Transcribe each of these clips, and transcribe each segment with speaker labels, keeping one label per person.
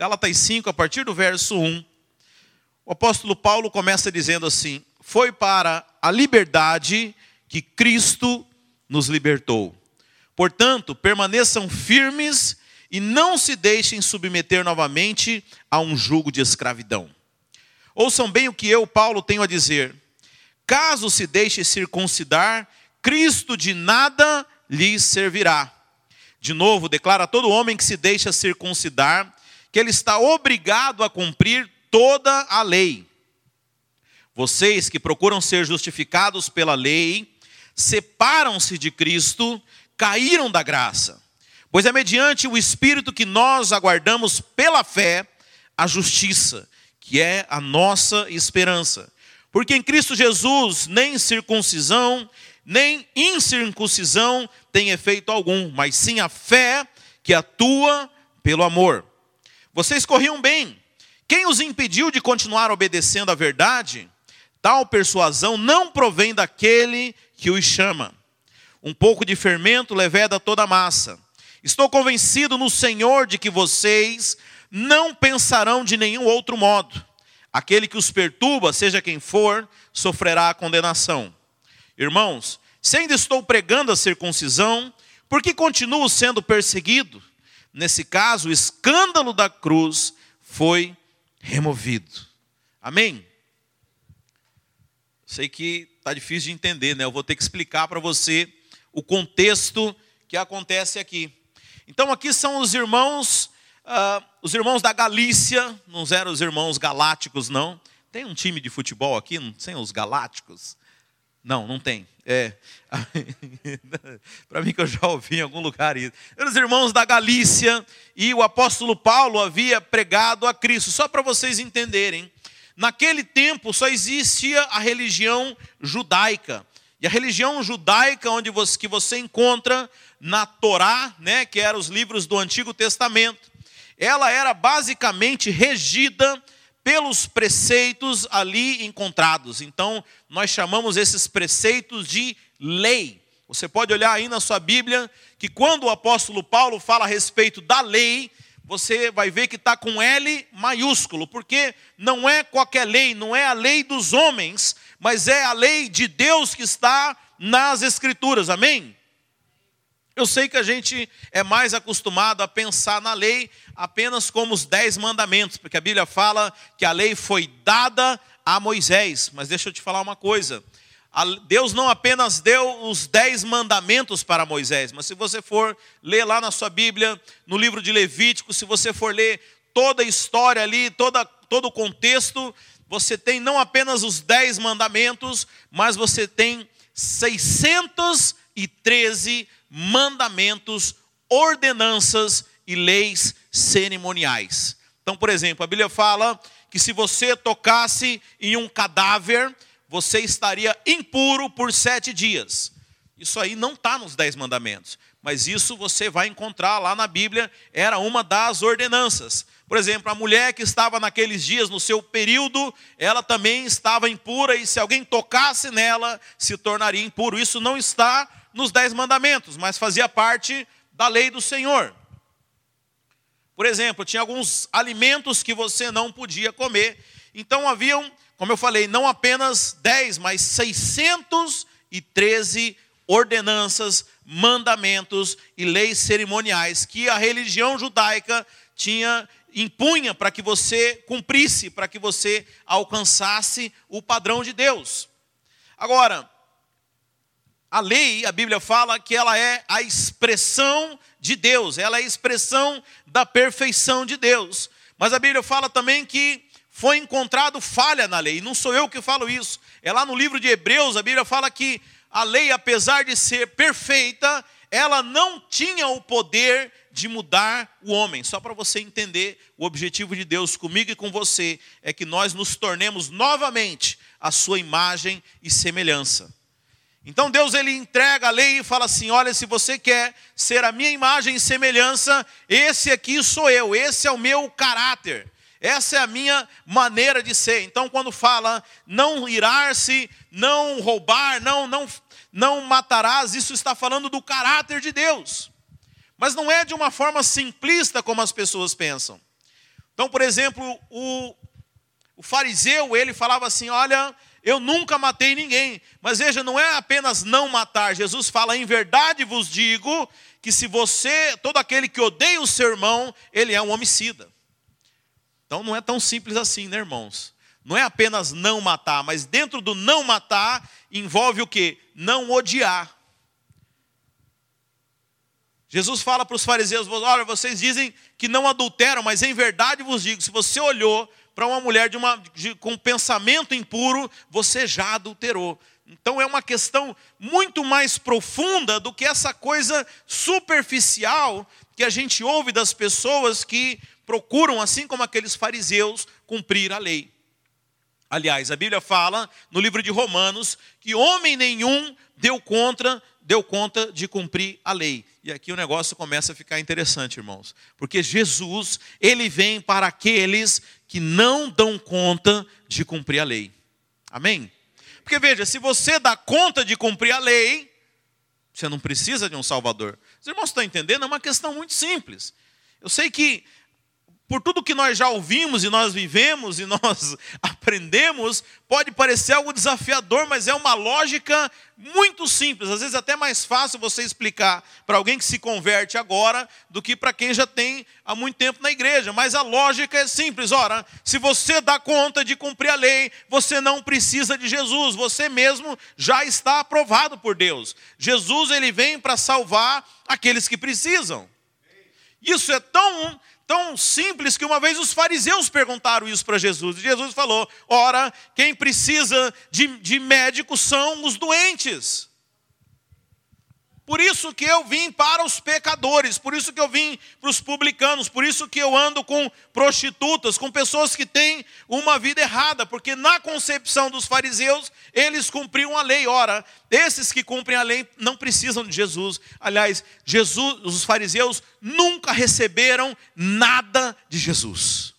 Speaker 1: Gálatas 5, a partir do verso 1, o apóstolo Paulo começa dizendo assim: Foi para a liberdade que Cristo nos libertou. Portanto, permaneçam firmes e não se deixem submeter novamente a um jugo de escravidão. Ouçam bem o que eu, Paulo, tenho a dizer. Caso se deixe circuncidar, Cristo de nada lhes servirá. De novo, declara todo homem que se deixa circuncidar que ele está obrigado a cumprir toda a lei. Vocês que procuram ser justificados pela lei, separam-se de Cristo, caíram da graça. Pois é mediante o Espírito que nós aguardamos pela fé a justiça, que é a nossa esperança. Porque em Cristo Jesus nem circuncisão, nem incircuncisão tem efeito algum, mas sim a fé que atua pelo amor. Vocês corriam bem. Quem os impediu de continuar obedecendo à verdade? Tal persuasão não provém daquele que os chama. Um pouco de fermento leveda toda a massa. Estou convencido no Senhor de que vocês não pensarão de nenhum outro modo. Aquele que os perturba, seja quem for, sofrerá a condenação. Irmãos, se ainda estou pregando a circuncisão, por que continuo sendo perseguido? Nesse caso, o escândalo da cruz foi removido. Amém? Sei que está difícil de entender, né? Eu vou ter que explicar para você o contexto que acontece aqui. Então aqui são os irmãos, uh, os irmãos da Galícia, não eram os irmãos galácticos, não. Tem um time de futebol aqui, não tem os galácticos? Não, não tem. É. Para mim que eu já ouvi em algum lugar isso. Os irmãos da Galícia e o apóstolo Paulo havia pregado a Cristo. Só para vocês entenderem, naquele tempo só existia a religião judaica. E a religião judaica, onde você, que você encontra na Torá, né, que eram os livros do Antigo Testamento, ela era basicamente regida pelos preceitos ali encontrados. Então, nós chamamos esses preceitos de lei. Você pode olhar aí na sua Bíblia que quando o apóstolo Paulo fala a respeito da lei, você vai ver que está com L maiúsculo, porque não é qualquer lei, não é a lei dos homens, mas é a lei de Deus que está nas Escrituras, amém? Eu sei que a gente é mais acostumado a pensar na lei apenas como os dez mandamentos, porque a Bíblia fala que a lei foi dada a Moisés, mas deixa eu te falar uma coisa. Deus não apenas deu os dez mandamentos para Moisés, mas se você for ler lá na sua Bíblia, no livro de Levítico, se você for ler toda a história ali, toda, todo o contexto, você tem não apenas os dez mandamentos, mas você tem 613 mandamentos, ordenanças e leis cerimoniais. Então, por exemplo, a Bíblia fala que se você tocasse em um cadáver, você estaria impuro por sete dias. Isso aí não está nos dez mandamentos, mas isso você vai encontrar lá na Bíblia, era uma das ordenanças. Por exemplo, a mulher que estava naqueles dias no seu período, ela também estava impura, e se alguém tocasse nela, se tornaria impuro. Isso não está nos dez mandamentos, mas fazia parte da lei do Senhor. Por exemplo, tinha alguns alimentos que você não podia comer, então haviam como eu falei, não apenas 10, mas 613 ordenanças, mandamentos e leis cerimoniais que a religião judaica tinha impunha para que você cumprisse, para que você alcançasse o padrão de Deus. Agora, a lei, a Bíblia fala que ela é a expressão de Deus, ela é a expressão da perfeição de Deus. Mas a Bíblia fala também que foi encontrado falha na lei. Não sou eu que falo isso. É lá no livro de Hebreus, a Bíblia fala que a lei, apesar de ser perfeita, ela não tinha o poder de mudar o homem. Só para você entender, o objetivo de Deus comigo e com você é que nós nos tornemos novamente a sua imagem e semelhança. Então Deus ele entrega a lei e fala assim: "Olha, se você quer ser a minha imagem e semelhança, esse aqui sou eu, esse é o meu caráter. Essa é a minha maneira de ser. Então, quando fala não irar-se, não roubar, não, não, não matarás, isso está falando do caráter de Deus. Mas não é de uma forma simplista como as pessoas pensam. Então, por exemplo, o, o fariseu, ele falava assim: Olha, eu nunca matei ninguém. Mas veja, não é apenas não matar. Jesus fala: Em verdade vos digo que se você, todo aquele que odeia o seu irmão, ele é um homicida. Então não é tão simples assim, né, irmãos? Não é apenas não matar, mas dentro do não matar envolve o que? Não odiar. Jesus fala para os fariseus: olha, vocês dizem que não adulteram, mas em verdade vos digo: se você olhou para uma mulher de uma, de, com pensamento impuro, você já adulterou. Então é uma questão muito mais profunda do que essa coisa superficial que a gente ouve das pessoas que procuram, assim como aqueles fariseus, cumprir a lei. Aliás, a Bíblia fala no livro de Romanos que homem nenhum deu contra, deu conta de cumprir a lei. E aqui o negócio começa a ficar interessante, irmãos, porque Jesus, ele vem para aqueles que não dão conta de cumprir a lei. Amém? Porque veja, se você dá conta de cumprir a lei, você não precisa de um Salvador. Os irmãos estão entendendo? É uma questão muito simples. Eu sei que por tudo que nós já ouvimos e nós vivemos e nós aprendemos, pode parecer algo desafiador, mas é uma lógica muito simples. Às vezes até mais fácil você explicar para alguém que se converte agora do que para quem já tem há muito tempo na igreja. Mas a lógica é simples. Ora, se você dá conta de cumprir a lei, você não precisa de Jesus. Você mesmo já está aprovado por Deus. Jesus ele vem para salvar aqueles que precisam. Isso é tão tão simples que uma vez os fariseus perguntaram isso para Jesus. E Jesus falou: ora, quem precisa de, de médico são os doentes. Por isso que eu vim para os pecadores, por isso que eu vim para os publicanos, por isso que eu ando com prostitutas, com pessoas que têm uma vida errada, porque na concepção dos fariseus, eles cumpriam a lei. Ora, esses que cumprem a lei não precisam de Jesus. Aliás, Jesus, os fariseus nunca receberam nada de Jesus.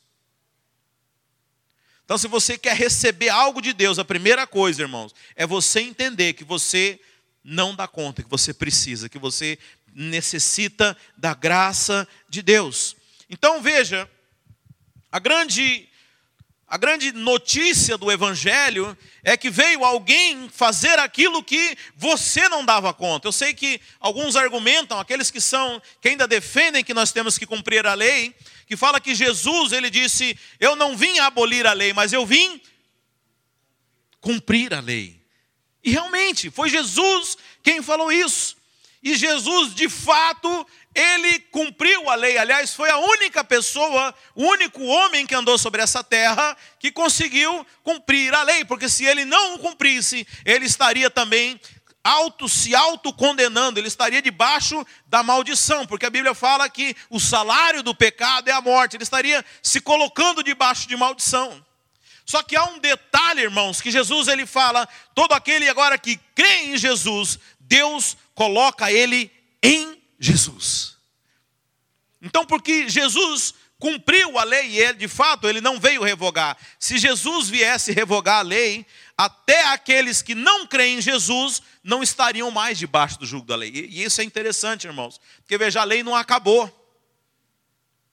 Speaker 1: Então, se você quer receber algo de Deus, a primeira coisa, irmãos, é você entender que você não dá conta que você precisa, que você necessita da graça de Deus. Então veja, a grande a grande notícia do evangelho é que veio alguém fazer aquilo que você não dava conta. Eu sei que alguns argumentam, aqueles que são que ainda defendem que nós temos que cumprir a lei, que fala que Jesus, ele disse: "Eu não vim abolir a lei, mas eu vim cumprir a lei". E realmente, foi Jesus quem falou isso. E Jesus, de fato, ele cumpriu a lei. Aliás, foi a única pessoa, o único homem que andou sobre essa terra que conseguiu cumprir a lei. Porque se ele não cumprisse, ele estaria também auto se autocondenando, ele estaria debaixo da maldição, porque a Bíblia fala que o salário do pecado é a morte, ele estaria se colocando debaixo de maldição. Só que há um detalhe, irmãos, que Jesus ele fala, todo aquele agora que crê em Jesus, Deus coloca ele em Jesus. Então, porque Jesus cumpriu a lei e ele, de fato, ele não veio revogar. Se Jesus viesse revogar a lei, até aqueles que não creem em Jesus não estariam mais debaixo do jugo da lei. E isso é interessante, irmãos, porque veja, a lei não acabou.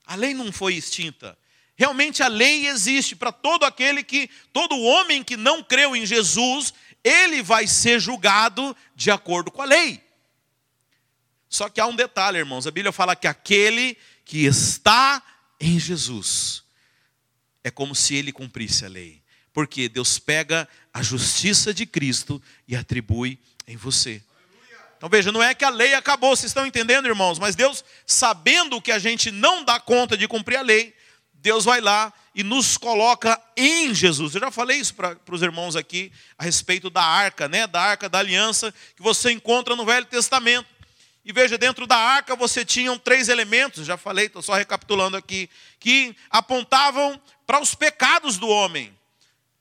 Speaker 1: A lei não foi extinta. Realmente a lei existe para todo aquele que, todo homem que não creu em Jesus, ele vai ser julgado de acordo com a lei. Só que há um detalhe, irmãos, a Bíblia fala que aquele que está em Jesus é como se ele cumprisse a lei. Porque Deus pega a justiça de Cristo e atribui em você. Então veja, não é que a lei acabou, vocês estão entendendo, irmãos, mas Deus, sabendo que a gente não dá conta de cumprir a lei, Deus vai lá e nos coloca em Jesus. Eu já falei isso para os irmãos aqui a respeito da arca, né? Da arca da aliança que você encontra no Velho Testamento. E veja, dentro da arca você tinha três elementos, já falei, estou só recapitulando aqui, que apontavam para os pecados do homem.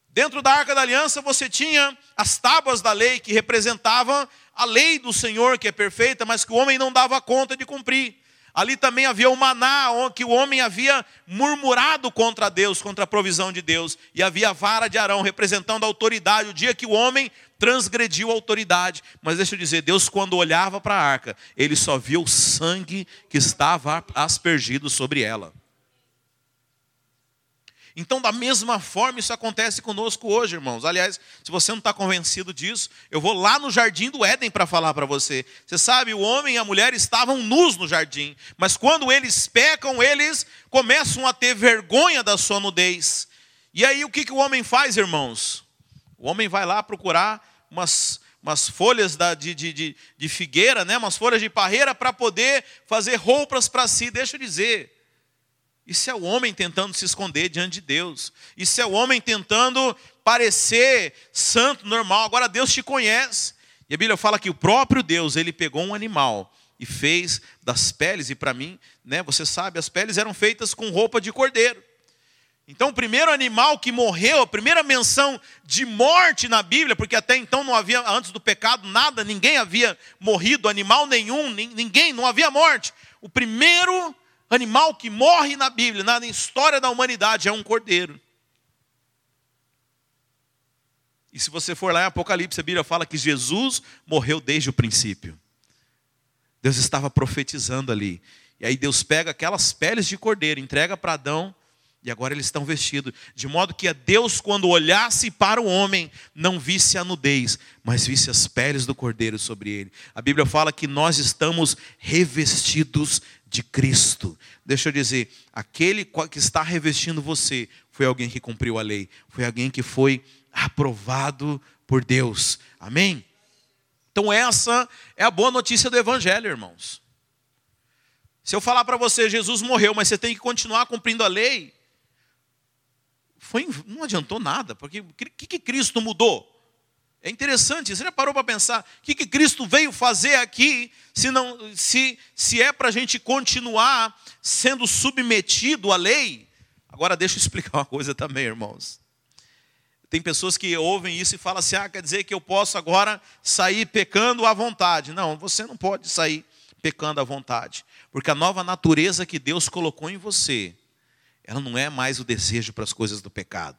Speaker 1: Dentro da arca da aliança você tinha as tábuas da lei que representavam a lei do Senhor, que é perfeita, mas que o homem não dava conta de cumprir. Ali também havia o maná, que o homem havia murmurado contra Deus, contra a provisão de Deus. E havia a vara de Arão, representando a autoridade, o dia que o homem transgrediu a autoridade. Mas deixa eu dizer, Deus, quando olhava para a arca, ele só via o sangue que estava aspergido sobre ela. Então, da mesma forma, isso acontece conosco hoje, irmãos. Aliás, se você não está convencido disso, eu vou lá no jardim do Éden para falar para você. Você sabe, o homem e a mulher estavam nus no jardim, mas quando eles pecam, eles começam a ter vergonha da sua nudez. E aí, o que, que o homem faz, irmãos? O homem vai lá procurar umas, umas folhas da, de, de, de, de figueira, né? umas folhas de parreira, para poder fazer roupas para si. Deixa eu dizer. Isso é o homem tentando se esconder diante de Deus. Isso é o homem tentando parecer santo, normal. Agora Deus te conhece. E a Bíblia fala que o próprio Deus, ele pegou um animal e fez das peles, e para mim, né, você sabe, as peles eram feitas com roupa de cordeiro. Então, o primeiro animal que morreu, a primeira menção de morte na Bíblia, porque até então não havia, antes do pecado, nada, ninguém havia morrido, animal nenhum, ninguém, não havia morte. O primeiro animal que morre na Bíblia, na história da humanidade, é um cordeiro. E se você for lá em Apocalipse, a Bíblia fala que Jesus morreu desde o princípio. Deus estava profetizando ali. E aí Deus pega aquelas peles de cordeiro, entrega para Adão, e agora eles estão vestidos. De modo que a Deus, quando olhasse para o homem, não visse a nudez, mas visse as peles do cordeiro sobre ele. A Bíblia fala que nós estamos revestidos de Cristo. Deixa eu dizer, aquele que está revestindo você foi alguém que cumpriu a lei, foi alguém que foi aprovado por Deus. Amém? Então, essa é a boa notícia do Evangelho, irmãos. Se eu falar para você, Jesus morreu, mas você tem que continuar cumprindo a lei, foi, não adiantou nada, porque o que, que Cristo mudou? É interessante, você já parou para pensar o que, que Cristo veio fazer aqui, se, não, se, se é para a gente continuar sendo submetido à lei? Agora deixa eu explicar uma coisa também, irmãos. Tem pessoas que ouvem isso e falam assim: ah, quer dizer que eu posso agora sair pecando à vontade. Não, você não pode sair pecando à vontade, porque a nova natureza que Deus colocou em você, ela não é mais o desejo para as coisas do pecado.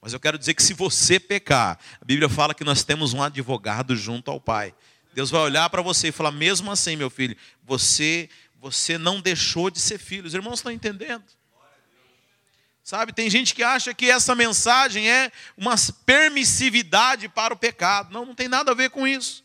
Speaker 1: Mas eu quero dizer que se você pecar, a Bíblia fala que nós temos um advogado junto ao Pai. Deus vai olhar para você e falar: mesmo assim, meu filho, você, você não deixou de ser filho. Os irmãos estão entendendo? Sabe, tem gente que acha que essa mensagem é uma permissividade para o pecado. Não, não tem nada a ver com isso.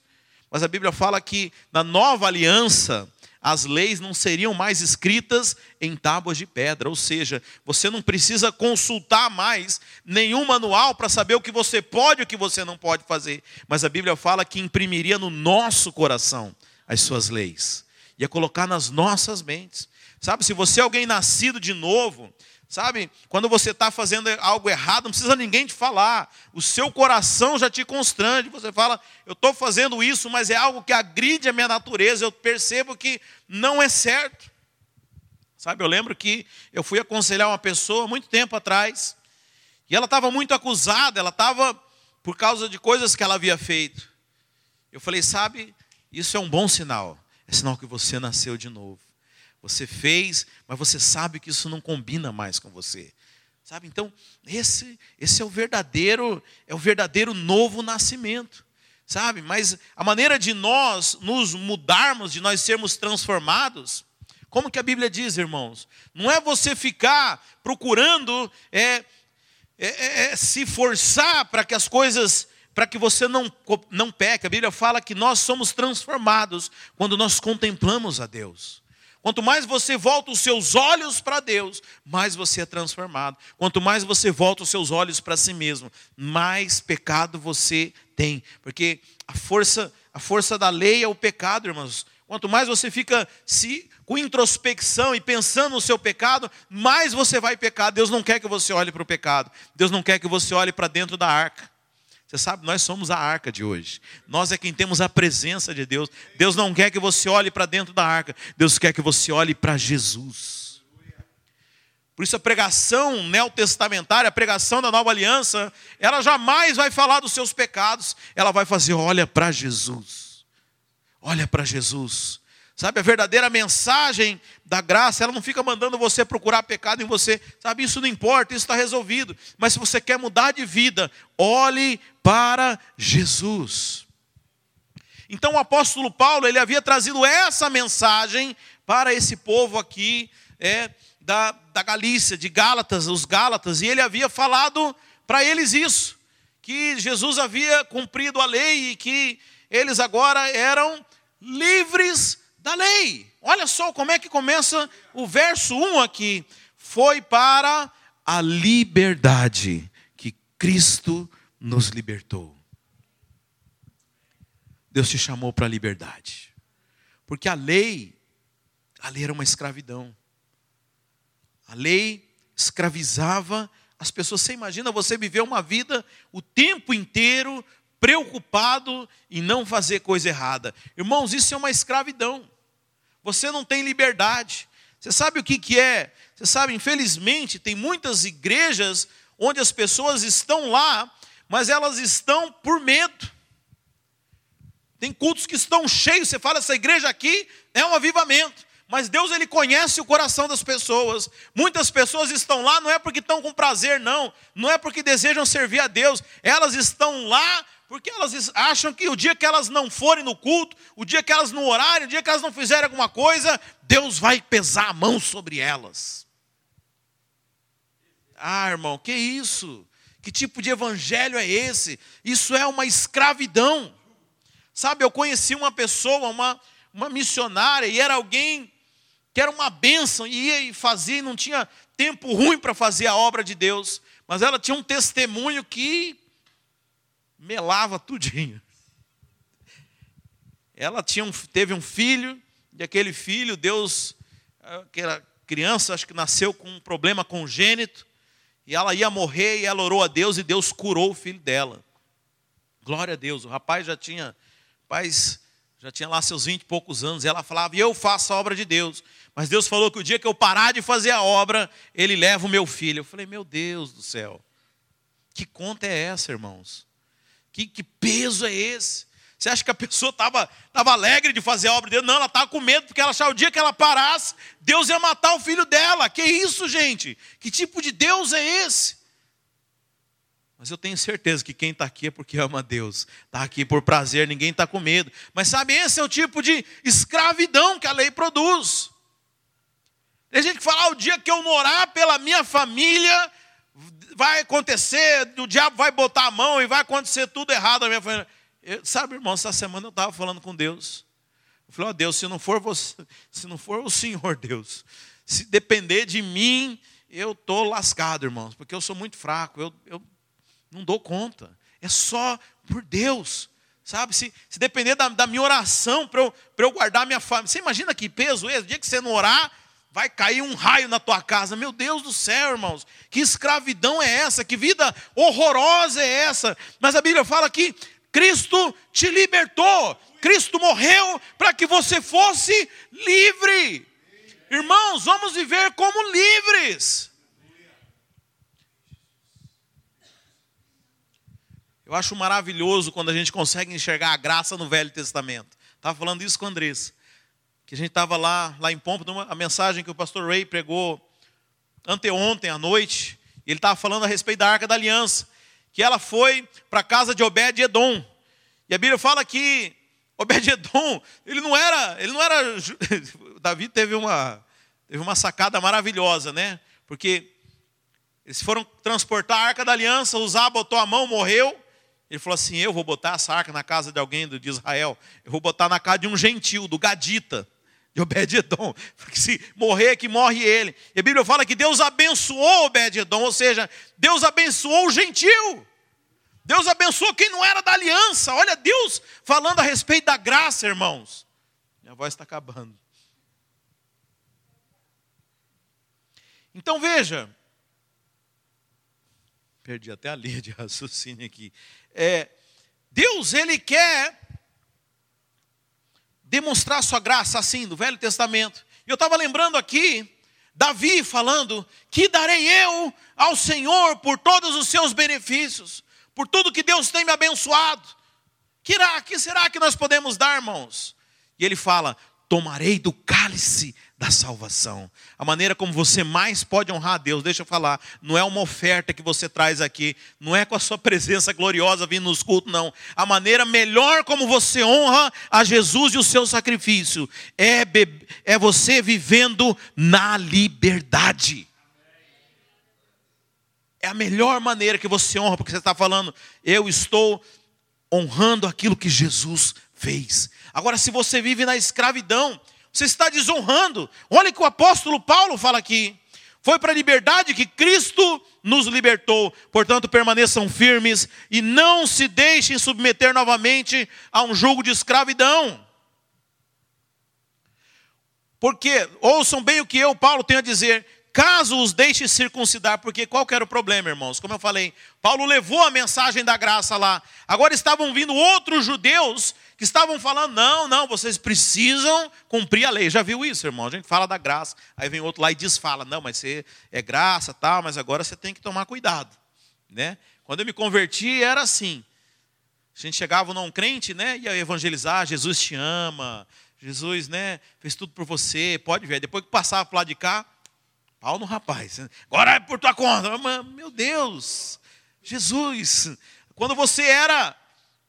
Speaker 1: Mas a Bíblia fala que na nova aliança, as leis não seriam mais escritas em tábuas de pedra, ou seja, você não precisa consultar mais nenhum manual para saber o que você pode e o que você não pode fazer, mas a Bíblia fala que imprimiria no nosso coração as suas leis, ia colocar nas nossas mentes. Sabe, se você é alguém nascido de novo, Sabe, quando você está fazendo algo errado, não precisa ninguém te falar. O seu coração já te constrange. Você fala, eu estou fazendo isso, mas é algo que agride a minha natureza. Eu percebo que não é certo. Sabe, eu lembro que eu fui aconselhar uma pessoa muito tempo atrás. E ela estava muito acusada, ela estava por causa de coisas que ela havia feito. Eu falei, sabe, isso é um bom sinal. É sinal que você nasceu de novo. Você fez, mas você sabe que isso não combina mais com você. Sabe? Então, esse esse é o verdadeiro, é o verdadeiro novo nascimento. Sabe? Mas a maneira de nós nos mudarmos, de nós sermos transformados, como que a Bíblia diz, irmãos? Não é você ficar procurando é, é, é, é se forçar para que as coisas para que você não, não peque. A Bíblia fala que nós somos transformados quando nós contemplamos a Deus. Quanto mais você volta os seus olhos para Deus, mais você é transformado. Quanto mais você volta os seus olhos para si mesmo, mais pecado você tem. Porque a força, a força da lei é o pecado, irmãos. Quanto mais você fica se, com introspecção e pensando no seu pecado, mais você vai pecar. Deus não quer que você olhe para o pecado. Deus não quer que você olhe para dentro da arca. Você sabe, nós somos a arca de hoje. Nós é quem temos a presença de Deus. Deus não quer que você olhe para dentro da arca. Deus quer que você olhe para Jesus. Por isso a pregação neotestamentária, a pregação da nova aliança, ela jamais vai falar dos seus pecados. Ela vai fazer, olha para Jesus. Olha para Jesus. Sabe, a verdadeira mensagem da graça, ela não fica mandando você procurar pecado em você. Sabe, isso não importa, isso está resolvido. Mas se você quer mudar de vida, olhe para Jesus. Então o apóstolo Paulo, ele havia trazido essa mensagem para esse povo aqui, é, da, da Galícia, de Gálatas, os Gálatas, e ele havia falado para eles isso, que Jesus havia cumprido a lei e que eles agora eram livres da lei. Olha só como é que começa o verso 1 aqui. Foi para a liberdade que Cristo nos libertou. Deus te chamou para a liberdade. Porque a lei, a lei era uma escravidão. A lei escravizava as pessoas. Você imagina você viver uma vida o tempo inteiro preocupado em não fazer coisa errada. Irmãos, isso é uma escravidão. Você não tem liberdade. Você sabe o que, que é? Você sabe, infelizmente, tem muitas igrejas onde as pessoas estão lá, mas elas estão por medo. Tem cultos que estão cheios, você fala, essa igreja aqui é um avivamento. Mas Deus ele conhece o coração das pessoas. Muitas pessoas estão lá não é porque estão com prazer, não. Não é porque desejam servir a Deus. Elas estão lá porque elas acham que o dia que elas não forem no culto, o dia que elas não orarem, o dia que elas não fizerem alguma coisa, Deus vai pesar a mão sobre elas. Ah, irmão, que isso? Que tipo de evangelho é esse? Isso é uma escravidão. Sabe, eu conheci uma pessoa, uma, uma missionária, e era alguém que era uma bênção, e ia e fazia, e não tinha tempo ruim para fazer a obra de Deus, mas ela tinha um testemunho que melava tudinho. Ela tinha um, teve um filho, e aquele filho, Deus, aquela criança, acho que nasceu com um problema congênito, e ela ia morrer, e ela orou a Deus, e Deus curou o filho dela. Glória a Deus, o rapaz já tinha, rapaz, já tinha lá seus vinte e poucos anos, e ela falava, eu faço a obra de Deus. Mas Deus falou que o dia que eu parar de fazer a obra, Ele leva o meu filho. Eu falei, meu Deus do céu, que conta é essa, irmãos? Que, que peso é esse? Você acha que a pessoa estava tava alegre de fazer a obra de Deus? Não, ela estava com medo, porque ela achava o dia que ela parasse, Deus ia matar o filho dela. Que isso, gente? Que tipo de Deus é esse? Mas eu tenho certeza que quem está aqui é porque ama Deus. Está aqui por prazer, ninguém está com medo. Mas sabe, esse é o tipo de escravidão que a lei produz. Tem gente que fala, ah, o dia que eu morar pela minha família, vai acontecer, o diabo vai botar a mão e vai acontecer tudo errado minha família. Eu, sabe, irmão, essa semana eu estava falando com Deus. Eu falei, ó oh, Deus, se não for você, se não for o Senhor Deus, se depender de mim, eu estou lascado, irmãos, porque eu sou muito fraco, eu, eu não dou conta. É só por Deus. Sabe, se, se depender da, da minha oração para eu, eu guardar minha família. Você imagina que peso esse? O dia que você não orar, vai cair um raio na tua casa. Meu Deus do céu, irmãos, que escravidão é essa? Que vida horrorosa é essa? Mas a Bíblia fala que Cristo te libertou, Cristo morreu para que você fosse livre. Irmãos, vamos viver como livres. Eu acho maravilhoso quando a gente consegue enxergar a graça no Velho Testamento. Estava falando isso com Andressa que a gente estava lá, lá em Pompa, a mensagem que o pastor Ray pregou anteontem à noite, ele estava falando a respeito da Arca da Aliança, que ela foi para a casa de Obed-Edom. E a Bíblia fala que Obed-Edom, ele não era, ele não era Davi teve uma teve uma sacada maravilhosa, né? Porque eles foram transportar a Arca da Aliança, Usar botou a mão, morreu. Ele falou assim: Eu vou botar essa arca na casa de alguém de Israel. Eu vou botar na casa de um gentil, do Gadita de Obed-Edom, porque se morrer que morre ele. E a Bíblia fala que Deus abençoou Obed-Edom, ou seja, Deus abençoou o gentil. Deus abençoou quem não era da aliança. Olha Deus falando a respeito da graça, irmãos. Minha voz está acabando. Então veja, perdi até a linha de raciocínio aqui. É, Deus ele quer demonstrar sua graça assim, do Velho Testamento. Eu estava lembrando aqui, Davi falando: Que darei eu ao Senhor por todos os seus benefícios, por tudo que Deus tem me abençoado. Que, irá, que será que nós podemos dar, irmãos? E ele fala: Tomarei do cálice da salvação. A maneira como você mais pode honrar a Deus, deixa eu falar, não é uma oferta que você traz aqui, não é com a sua presença gloriosa vindo nos cultos, não. A maneira melhor como você honra a Jesus e o seu sacrifício é, é você vivendo na liberdade. É a melhor maneira que você honra, porque você está falando, eu estou honrando aquilo que Jesus fez. Agora, se você vive na escravidão, você está desonrando. Olha o que o apóstolo Paulo fala aqui. Foi para a liberdade que Cristo nos libertou. Portanto, permaneçam firmes e não se deixem submeter novamente a um jogo de escravidão. Porque, ouçam bem o que eu, Paulo, tenho a dizer. Caso os deixe circuncidar, porque qual era o problema, irmãos? Como eu falei, Paulo levou a mensagem da graça lá. Agora estavam vindo outros judeus que estavam falando: não, não, vocês precisam cumprir a lei. Já viu isso, irmão? A gente fala da graça, aí vem outro lá e desfala: não, mas você é graça, tal, mas agora você tem que tomar cuidado, né? Quando eu me converti era assim. A gente chegava num crente, né, ia evangelizar, Jesus te ama, Jesus, né, fez tudo por você, pode ver. Depois que passava para lado de cá, pau no rapaz. Agora é por tua conta. Meu Deus, Jesus, quando você era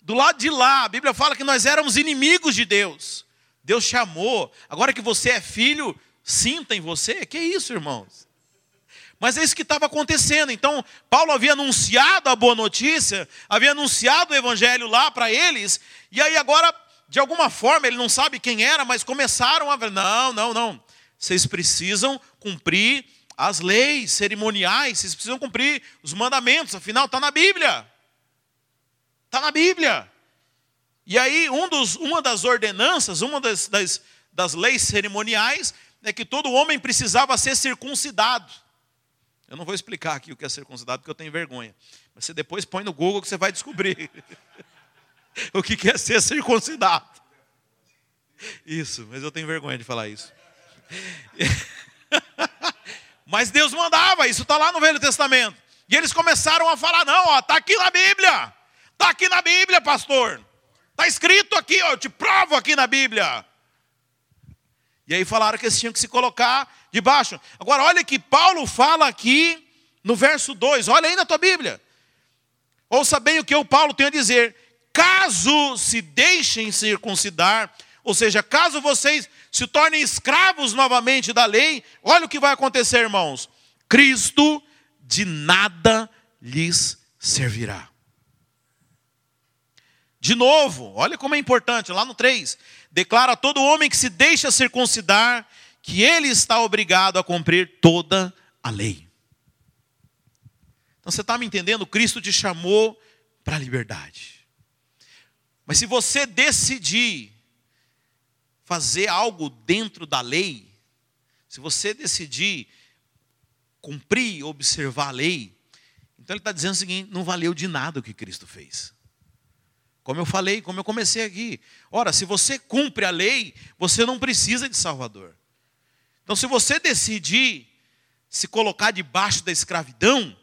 Speaker 1: do lado de lá, a Bíblia fala que nós éramos inimigos de Deus. Deus chamou. Agora que você é filho, sinta em você. Que isso, irmãos? Mas é isso que estava acontecendo. Então, Paulo havia anunciado a boa notícia, havia anunciado o evangelho lá para eles, e aí agora, de alguma forma, ele não sabe quem era, mas começaram a ver: não, não, não. Vocês precisam cumprir as leis cerimoniais, vocês precisam cumprir os mandamentos, afinal está na Bíblia. Está na Bíblia. E aí, um dos, uma das ordenanças, uma das, das, das leis cerimoniais, é que todo homem precisava ser circuncidado. Eu não vou explicar aqui o que é circuncidado, porque eu tenho vergonha. Mas você depois põe no Google que você vai descobrir o que é ser circuncidado. Isso, mas eu tenho vergonha de falar isso. mas Deus mandava, isso está lá no Velho Testamento. E eles começaram a falar: não, está aqui na Bíblia. Está aqui na Bíblia, pastor. Está escrito aqui, ó, eu te provo aqui na Bíblia. E aí falaram que eles tinham que se colocar debaixo. Agora, olha que Paulo fala aqui no verso 2, olha aí na tua Bíblia. Ouça bem o que o Paulo tem a dizer. Caso se deixem circuncidar, ou seja, caso vocês se tornem escravos novamente da lei, olha o que vai acontecer, irmãos. Cristo de nada lhes servirá. De novo, olha como é importante, lá no 3, declara a todo homem que se deixa circuncidar que ele está obrigado a cumprir toda a lei. Então você está me entendendo? Cristo te chamou para a liberdade. Mas se você decidir fazer algo dentro da lei, se você decidir cumprir, observar a lei, então ele está dizendo o seguinte: não valeu de nada o que Cristo fez. Como eu falei, como eu comecei aqui. Ora, se você cumpre a lei, você não precisa de Salvador. Então, se você decidir se colocar debaixo da escravidão,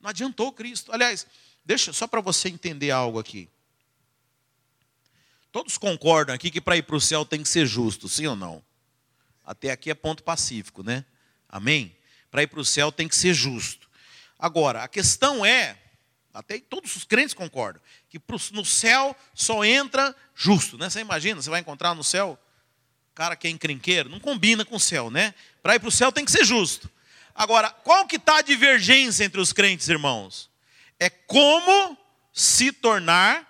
Speaker 1: não adiantou Cristo. Aliás, deixa só para você entender algo aqui. Todos concordam aqui que para ir para o céu tem que ser justo, sim ou não? Até aqui é ponto pacífico, né? Amém? Para ir para o céu tem que ser justo. Agora, a questão é até todos os crentes concordam. Que no céu só entra justo. Né? Você imagina, você vai encontrar no céu cara que é encrenqueiro. Não combina com o céu, né? Para ir para o céu tem que ser justo. Agora, qual que está a divergência entre os crentes, irmãos? É como se tornar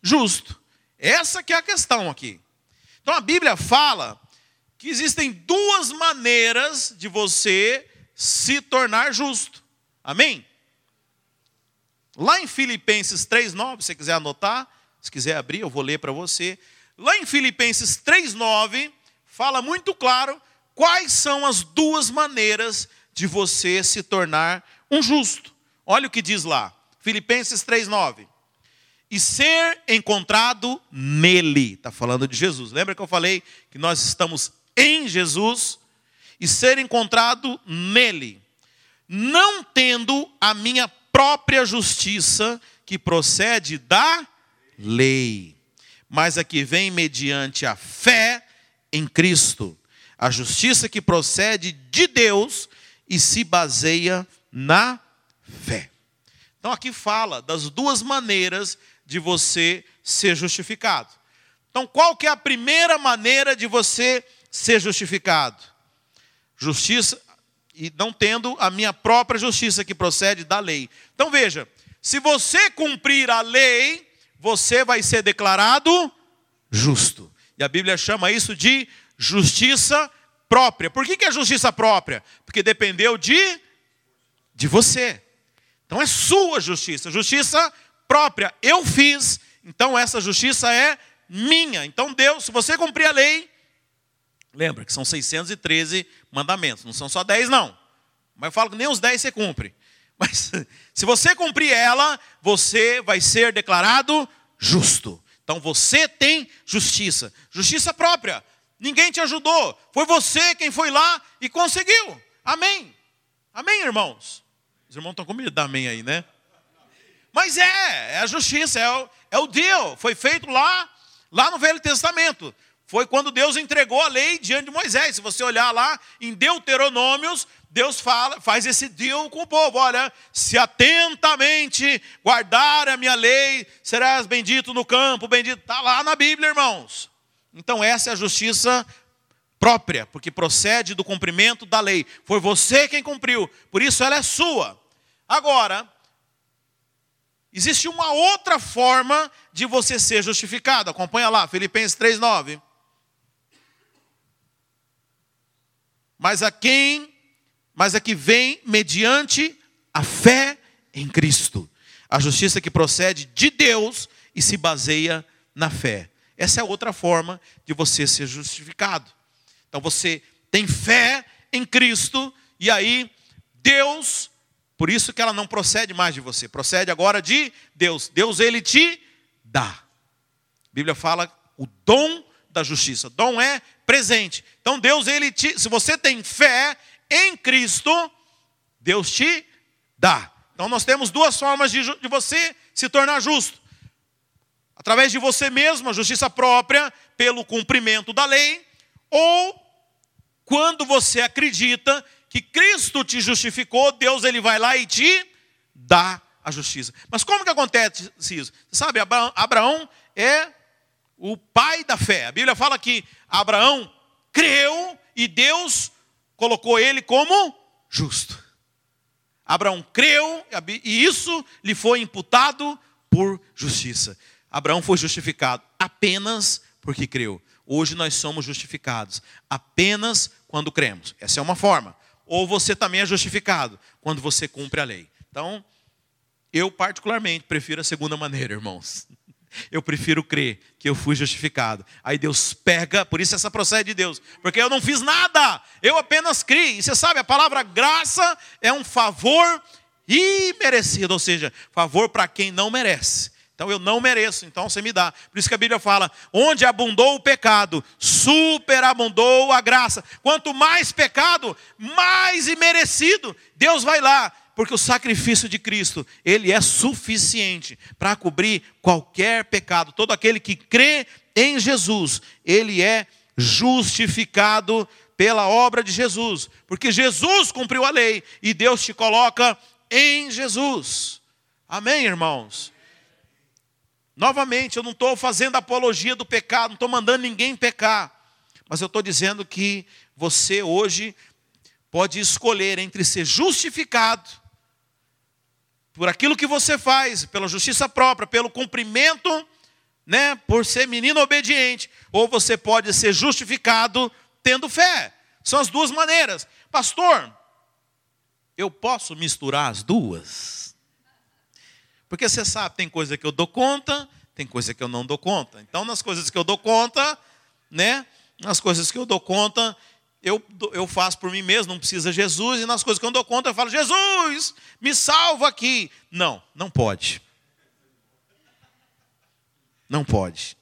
Speaker 1: justo. Essa que é a questão aqui. Então a Bíblia fala que existem duas maneiras de você se tornar justo. Amém? Lá em Filipenses 3:9, se você quiser anotar, se quiser abrir, eu vou ler para você. Lá em Filipenses 3:9 fala muito claro quais são as duas maneiras de você se tornar um justo. Olha o que diz lá. Filipenses 3:9. E ser encontrado nele, está falando de Jesus. Lembra que eu falei que nós estamos em Jesus e ser encontrado nele, não tendo a minha própria justiça que procede da lei, mas a que vem mediante a fé em Cristo, a justiça que procede de Deus e se baseia na fé. Então aqui fala das duas maneiras de você ser justificado. Então qual que é a primeira maneira de você ser justificado? Justiça e não tendo a minha própria justiça que procede da lei. Então veja, se você cumprir a lei, você vai ser declarado justo. E a Bíblia chama isso de justiça própria. Por que, que é justiça própria? Porque dependeu de, de você. Então é sua justiça, justiça própria. Eu fiz, então essa justiça é minha. Então Deus, se você cumprir a lei, lembra que são 613 mandamentos, não são só 10 não. Mas eu falo que nem os 10 você cumpre. Mas se você cumprir ela, você vai ser declarado justo. Então você tem justiça, justiça própria. Ninguém te ajudou, foi você quem foi lá e conseguiu. Amém. Amém, irmãos. Os irmãos estão com medo da amém aí, né? Mas é, é a justiça, é o, é o deal. Foi feito lá, lá no Velho Testamento. Foi quando Deus entregou a lei diante de Moisés. Se você olhar lá em Deuteronômios, Deus fala, faz esse deal com o povo. Olha, se atentamente guardar a minha lei, serás bendito no campo, bendito. Está lá na Bíblia, irmãos. Então, essa é a justiça própria, porque procede do cumprimento da lei. Foi você quem cumpriu, por isso ela é sua. Agora, existe uma outra forma de você ser justificado. Acompanha lá, Filipenses 3,9. Mas a quem mas a que vem mediante a fé em Cristo. A justiça que procede de Deus e se baseia na fé. Essa é outra forma de você ser justificado. Então você tem fé em Cristo e aí Deus, por isso que ela não procede mais de você, procede agora de Deus. Deus ele te dá. A Bíblia fala o dom da justiça. Dom é presente. Então Deus ele te, se você tem fé, em Cristo, Deus te dá. Então nós temos duas formas de, de você se tornar justo. Através de você mesmo, a justiça própria, pelo cumprimento da lei, ou quando você acredita que Cristo te justificou, Deus ele vai lá e te dá a justiça. Mas como que acontece isso? Você sabe, Abraão, é o pai da fé. A Bíblia fala que Abraão creu e Deus colocou ele como justo. Abraão creu e isso lhe foi imputado por justiça. Abraão foi justificado apenas porque creu. Hoje nós somos justificados apenas quando cremos. Essa é uma forma. Ou você também é justificado quando você cumpre a lei. Então, eu particularmente prefiro a segunda maneira, irmãos. Eu prefiro crer que eu fui justificado. Aí Deus pega, por isso essa procede de Deus, porque eu não fiz nada, eu apenas criei. E você sabe, a palavra graça é um favor imerecido, ou seja, favor para quem não merece. Então eu não mereço, então você me dá. Por isso que a Bíblia fala: onde abundou o pecado, superabundou a graça. Quanto mais pecado, mais imerecido. Deus vai lá porque o sacrifício de Cristo, ele é suficiente para cobrir qualquer pecado. Todo aquele que crê em Jesus, ele é justificado pela obra de Jesus, porque Jesus cumpriu a lei e Deus te coloca em Jesus. Amém, irmãos? Novamente, eu não estou fazendo apologia do pecado, não estou mandando ninguém pecar, mas eu estou dizendo que você hoje pode escolher entre ser justificado por aquilo que você faz, pela justiça própria, pelo cumprimento, né, por ser menino obediente, ou você pode ser justificado tendo fé. São as duas maneiras. Pastor, eu posso misturar as duas? Porque você sabe, tem coisa que eu dou conta, tem coisa que eu não dou conta. Então, nas coisas que eu dou conta, né, nas coisas que eu dou conta, eu, eu faço por mim mesmo, não precisa Jesus, e nas coisas que eu não dou conta, eu falo, Jesus, me salva aqui. Não, não pode. Não pode.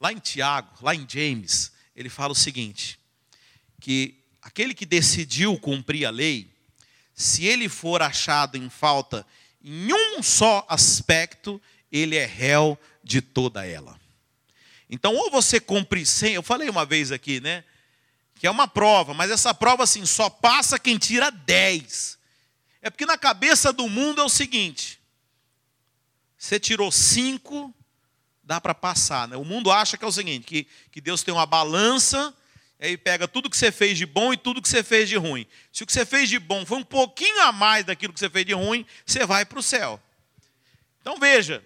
Speaker 1: Lá em Tiago, lá em James, ele fala o seguinte: que aquele que decidiu cumprir a lei, se ele for achado em falta em um só aspecto, ele é réu de toda ela. Então, ou você cumpre sem, eu falei uma vez aqui, né? que é uma prova, mas essa prova assim só passa quem tira 10. É porque na cabeça do mundo é o seguinte: você tirou 5, dá para passar. Né? O mundo acha que é o seguinte: que, que Deus tem uma balança, aí pega tudo que você fez de bom e tudo que você fez de ruim. Se o que você fez de bom foi um pouquinho a mais daquilo que você fez de ruim, você vai para o céu. Então veja,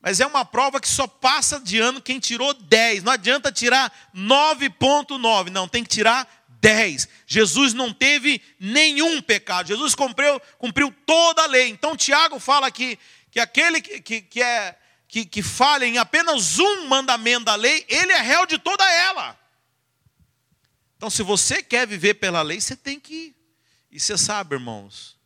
Speaker 1: mas é uma prova que só passa de ano quem tirou 10. Não adianta tirar 9,9. Não, tem que tirar 10. Jesus não teve nenhum pecado. Jesus cumpriu, cumpriu toda a lei. Então Tiago fala aqui que aquele que, que, que é, que, que falha em apenas um mandamento da lei, ele é réu de toda ela. Então, se você quer viver pela lei, você tem que ir. E você sabe, irmãos,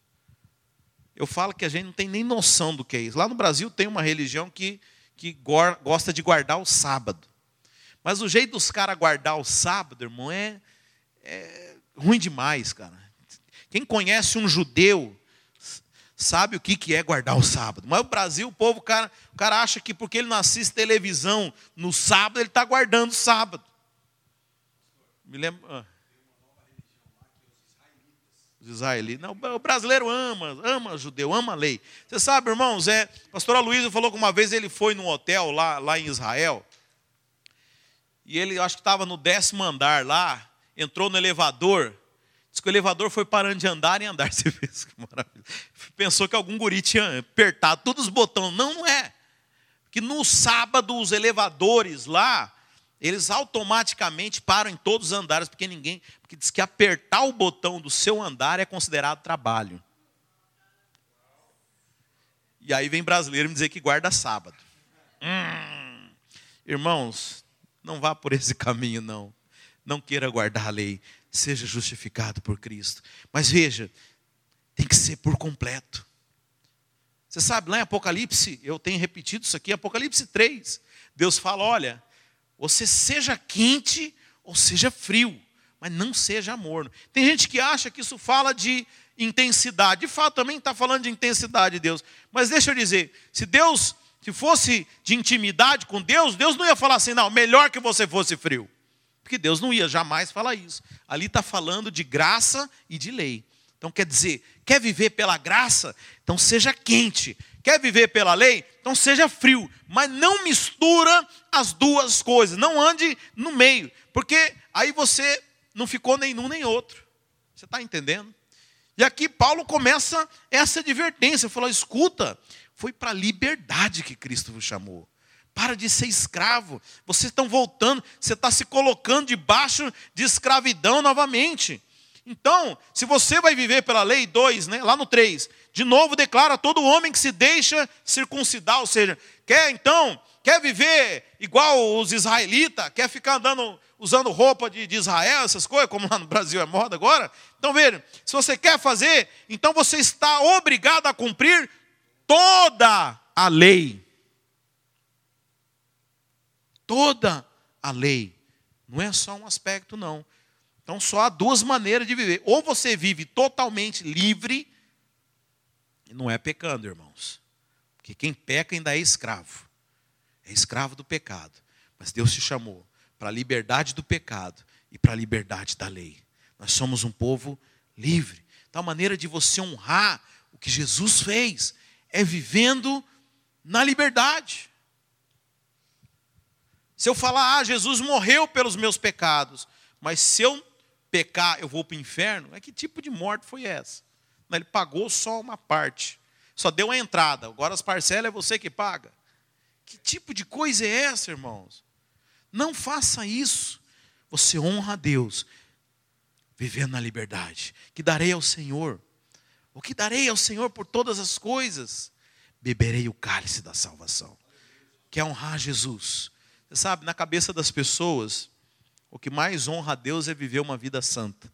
Speaker 1: eu falo que a gente não tem nem noção do que é isso. Lá no Brasil tem uma religião que, que gosta de guardar o sábado. Mas o jeito dos caras guardar o sábado, irmão, é, é ruim demais, cara. Quem conhece um judeu sabe o que, que é guardar o sábado. Mas o Brasil, o povo, o cara, o cara acha que porque ele não assiste televisão no sábado, ele está guardando o sábado. Me lembro. Ah. Os israelitas. Não, o brasileiro ama, ama judeu, ama a lei. Você sabe, irmãos, é, a pastora Luísa falou que uma vez ele foi num hotel lá, lá em Israel. E ele, acho que estava no décimo andar lá, entrou no elevador. Diz que o elevador foi parando de andar e andar. Você vê que maravilha. Pensou que algum guri tinha apertado todos os botões. Não, não é. Que no sábado os elevadores lá, eles automaticamente param em todos os andares, porque ninguém. Porque diz que apertar o botão do seu andar é considerado trabalho. E aí vem brasileiro me dizer que guarda sábado. Hum. Irmãos, não vá por esse caminho, não. Não queira guardar a lei. Seja justificado por Cristo. Mas veja, tem que ser por completo. Você sabe, lá em Apocalipse, eu tenho repetido isso aqui, Apocalipse 3, Deus fala: olha, você seja quente ou seja frio, mas não seja morno. Tem gente que acha que isso fala de intensidade. De fato, também está falando de intensidade de Deus. Mas deixa eu dizer, se Deus, se fosse de intimidade com Deus, Deus não ia falar assim, não, melhor que você fosse frio. Porque Deus não ia jamais falar isso. Ali está falando de graça e de lei. Então quer dizer, quer viver pela graça? Então seja quente. Quer viver pela lei? Então seja frio. Mas não mistura as duas coisas. Não ande no meio. Porque aí você não ficou nenhum nem outro. Você está entendendo? E aqui Paulo começa essa advertência. Falou: escuta, foi para a liberdade que Cristo vos chamou. Para de ser escravo. Vocês estão voltando, você está se colocando debaixo de escravidão novamente. Então, se você vai viver pela lei 2, né, lá no 3, de novo declara todo homem que se deixa circuncidar, ou seja, quer então, quer viver igual os israelitas, quer ficar andando, usando roupa de, de Israel, essas coisas, como lá no Brasil é moda agora. Então, veja, se você quer fazer, então você está obrigado a cumprir toda a lei toda a lei. Não é só um aspecto, não. Então só há duas maneiras de viver. Ou você vive totalmente livre, não é pecando, irmãos. Porque quem peca ainda é escravo. É escravo do pecado. Mas Deus te chamou para a liberdade do pecado e para a liberdade da lei. Nós somos um povo livre. A maneira de você honrar o que Jesus fez é vivendo na liberdade. Se eu falar, ah, Jesus morreu pelos meus pecados, mas se eu pecar, eu vou para o inferno, é que tipo de morte foi essa? Ele pagou só uma parte, só deu a entrada, agora as parcelas é você que paga. Que tipo de coisa é essa, irmãos? Não faça isso. Você honra a Deus, vivendo na liberdade. Que darei ao Senhor? O que darei ao Senhor por todas as coisas? Beberei o cálice da salvação. Quer honrar Jesus? Você sabe, na cabeça das pessoas, o que mais honra a Deus é viver uma vida santa.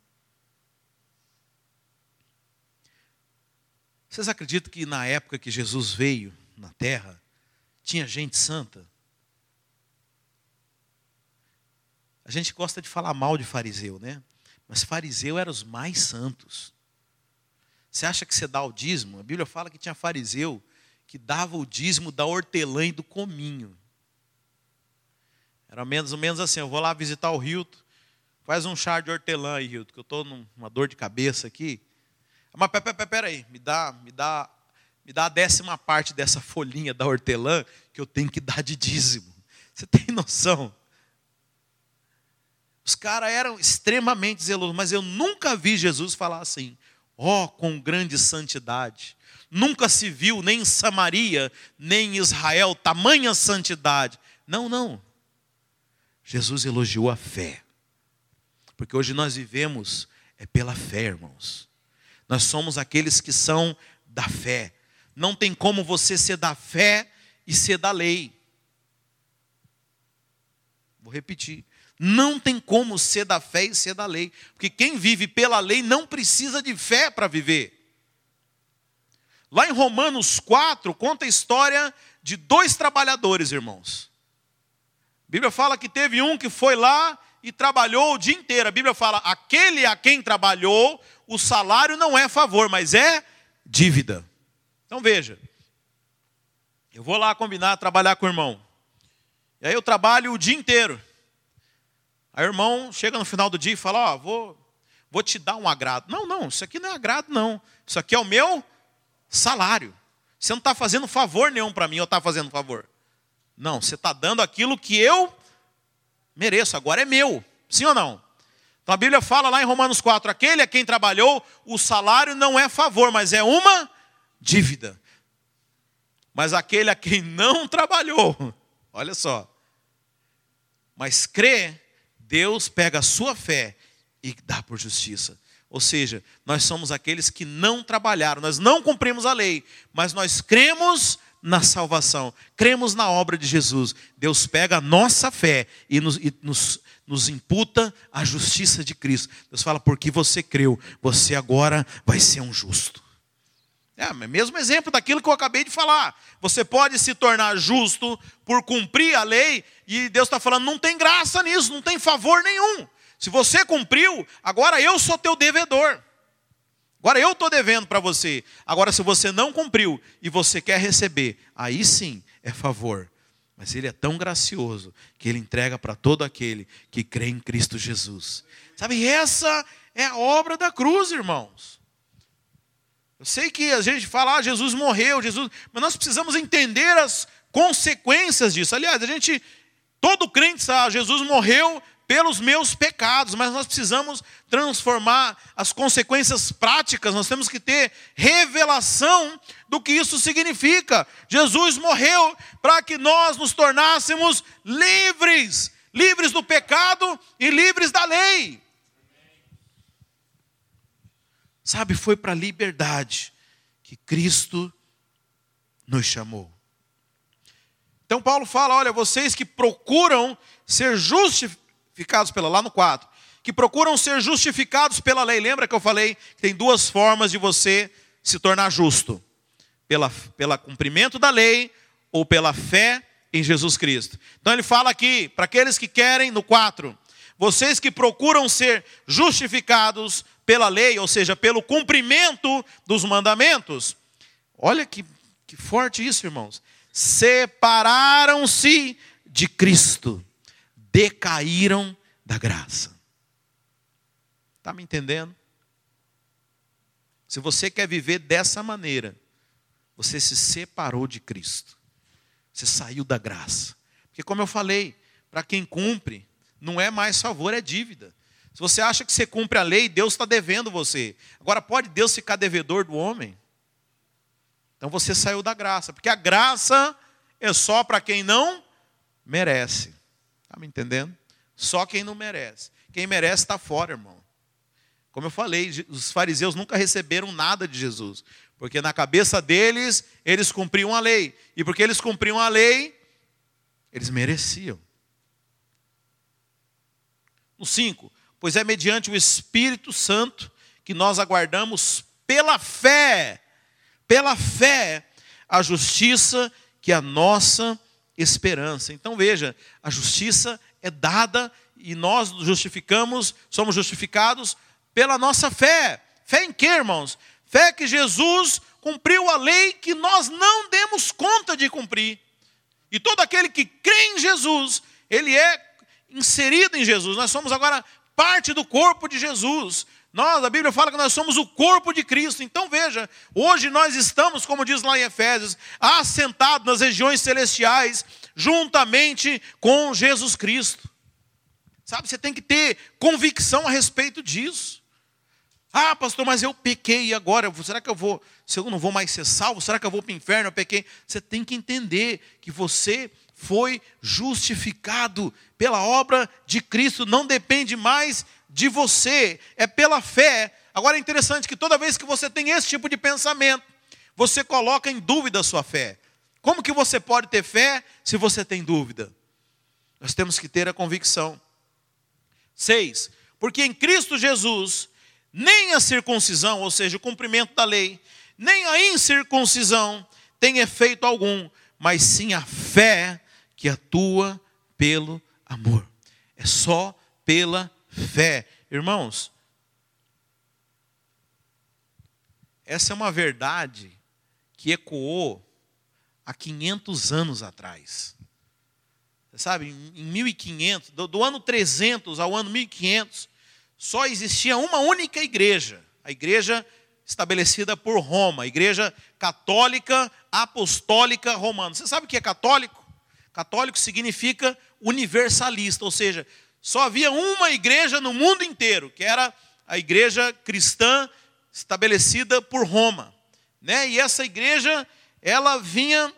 Speaker 1: Vocês acreditam que na época que Jesus veio na terra, tinha gente santa? A gente gosta de falar mal de fariseu, né? Mas fariseu eram os mais santos. Você acha que você dá o dízimo? A Bíblia fala que tinha fariseu que dava o dízimo da hortelã e do cominho. Era menos ou menos assim, eu vou lá visitar o Rio, Faz um chá de hortelã aí, Hilton, que eu estou numa dor de cabeça aqui. Mas pera aí, me dá, me dá, me dá a décima parte dessa folhinha da hortelã que eu tenho que dar de dízimo. Você tem noção? Os caras eram extremamente zelosos, mas eu nunca vi Jesus falar assim, ó, oh, com grande santidade. Nunca se viu nem em Samaria, nem em Israel, tamanha santidade. Não, não. Jesus elogiou a fé. Porque hoje nós vivemos é pela fé, irmãos. Nós somos aqueles que são da fé. Não tem como você ser da fé e ser da lei. Vou repetir. Não tem como ser da fé e ser da lei. Porque quem vive pela lei não precisa de fé para viver. Lá em Romanos 4, conta a história de dois trabalhadores, irmãos. A Bíblia fala que teve um que foi lá e trabalhou o dia inteiro. A Bíblia fala: aquele a quem trabalhou, o salário não é favor, mas é dívida. Então veja, eu vou lá combinar trabalhar com o irmão. E aí eu trabalho o dia inteiro. Aí o irmão chega no final do dia e fala: Ó, oh, vou, vou te dar um agrado. Não, não, isso aqui não é agrado, não. Isso aqui é o meu salário. Você não está fazendo favor nenhum para mim, ou está fazendo favor? Não, você está dando aquilo que eu mereço, agora é meu. Sim ou não? A Bíblia fala lá em Romanos 4: aquele a quem trabalhou, o salário não é favor, mas é uma dívida. Mas aquele a quem não trabalhou, olha só, mas crê, Deus pega a sua fé e dá por justiça. Ou seja, nós somos aqueles que não trabalharam, nós não cumprimos a lei, mas nós cremos na salvação, cremos na obra de Jesus. Deus pega a nossa fé e nos, e nos, nos imputa a justiça de Cristo. Deus fala, porque você creu, você agora vai ser um justo. É, mesmo exemplo daquilo que eu acabei de falar. Você pode se tornar justo por cumprir a lei, e Deus está falando, não tem graça nisso, não tem favor nenhum. Se você cumpriu, agora eu sou teu devedor. Agora eu estou devendo para você. Agora, se você não cumpriu e você quer receber, aí sim é favor. Mas ele é tão gracioso que ele entrega para todo aquele que crê em Cristo Jesus. Sabe, essa é a obra da cruz, irmãos. Eu sei que a gente fala, ah, Jesus morreu, Jesus, mas nós precisamos entender as consequências disso. Aliás, a gente, todo crente sabe, Jesus morreu pelos meus pecados, mas nós precisamos transformar as consequências práticas, nós temos que ter revelação do que isso significa. Jesus morreu para que nós nos tornássemos livres, livres do pecado e livres da lei. Sabe, foi para a liberdade que Cristo nos chamou. Então Paulo fala: olha, vocês que procuram ser justificados, pela, lá no 4, que procuram ser justificados pela lei. Lembra que eu falei que tem duas formas de você se tornar justo: pela, pela cumprimento da lei ou pela fé em Jesus Cristo. Então ele fala aqui, para aqueles que querem, no 4, vocês que procuram ser justificados pela lei, ou seja, pelo cumprimento dos mandamentos. Olha que, que forte isso, irmãos. Separaram-se de Cristo decaíram da graça. Está me entendendo? Se você quer viver dessa maneira, você se separou de Cristo. Você saiu da graça. Porque, como eu falei, para quem cumpre, não é mais favor, é dívida. Se você acha que você cumpre a lei, Deus está devendo você. Agora, pode Deus ficar devedor do homem? Então você saiu da graça. Porque a graça é só para quem não merece. Está me entendendo? Só quem não merece. Quem merece está fora, irmão. Como eu falei, os fariseus nunca receberam nada de Jesus. Porque na cabeça deles, eles cumpriam a lei. E porque eles cumpriam a lei, eles mereciam. No 5. Pois é mediante o Espírito Santo que nós aguardamos pela fé, pela fé, a justiça que a nossa esperança. Então veja, a justiça é dada e nós justificamos, somos justificados pela nossa fé. Fé em quê, irmãos? Fé que Jesus cumpriu a lei que nós não demos conta de cumprir. E todo aquele que crê em Jesus, ele é inserido em Jesus. Nós somos agora parte do corpo de Jesus. Nós, a Bíblia fala que nós somos o corpo de Cristo. Então veja, hoje nós estamos, como diz lá em Efésios, assentados nas regiões celestiais, juntamente com Jesus Cristo. Sabe, você tem que ter convicção a respeito disso. Ah, pastor, mas eu pequei agora. Será que eu vou, se eu não vou mais ser salvo? Será que eu vou para o inferno? Eu pequei. Você tem que entender que você foi justificado pela obra de Cristo, não depende mais de você, é pela fé. Agora é interessante que toda vez que você tem esse tipo de pensamento, você coloca em dúvida a sua fé. Como que você pode ter fé se você tem dúvida? Nós temos que ter a convicção. Seis, porque em Cristo Jesus, nem a circuncisão, ou seja, o cumprimento da lei, nem a incircuncisão tem efeito algum, mas sim a fé que atua pelo amor. É só pela fé. Irmãos, essa é uma verdade que ecoou há 500 anos atrás. Você sabe, em 1500, do, do ano 300 ao ano 1500, só existia uma única igreja, a igreja estabelecida por Roma, a igreja católica apostólica romana. Você sabe o que é católico? Católico significa universalista, ou seja, só havia uma igreja no mundo inteiro, que era a igreja cristã estabelecida por Roma. Né? E essa igreja, ela vinha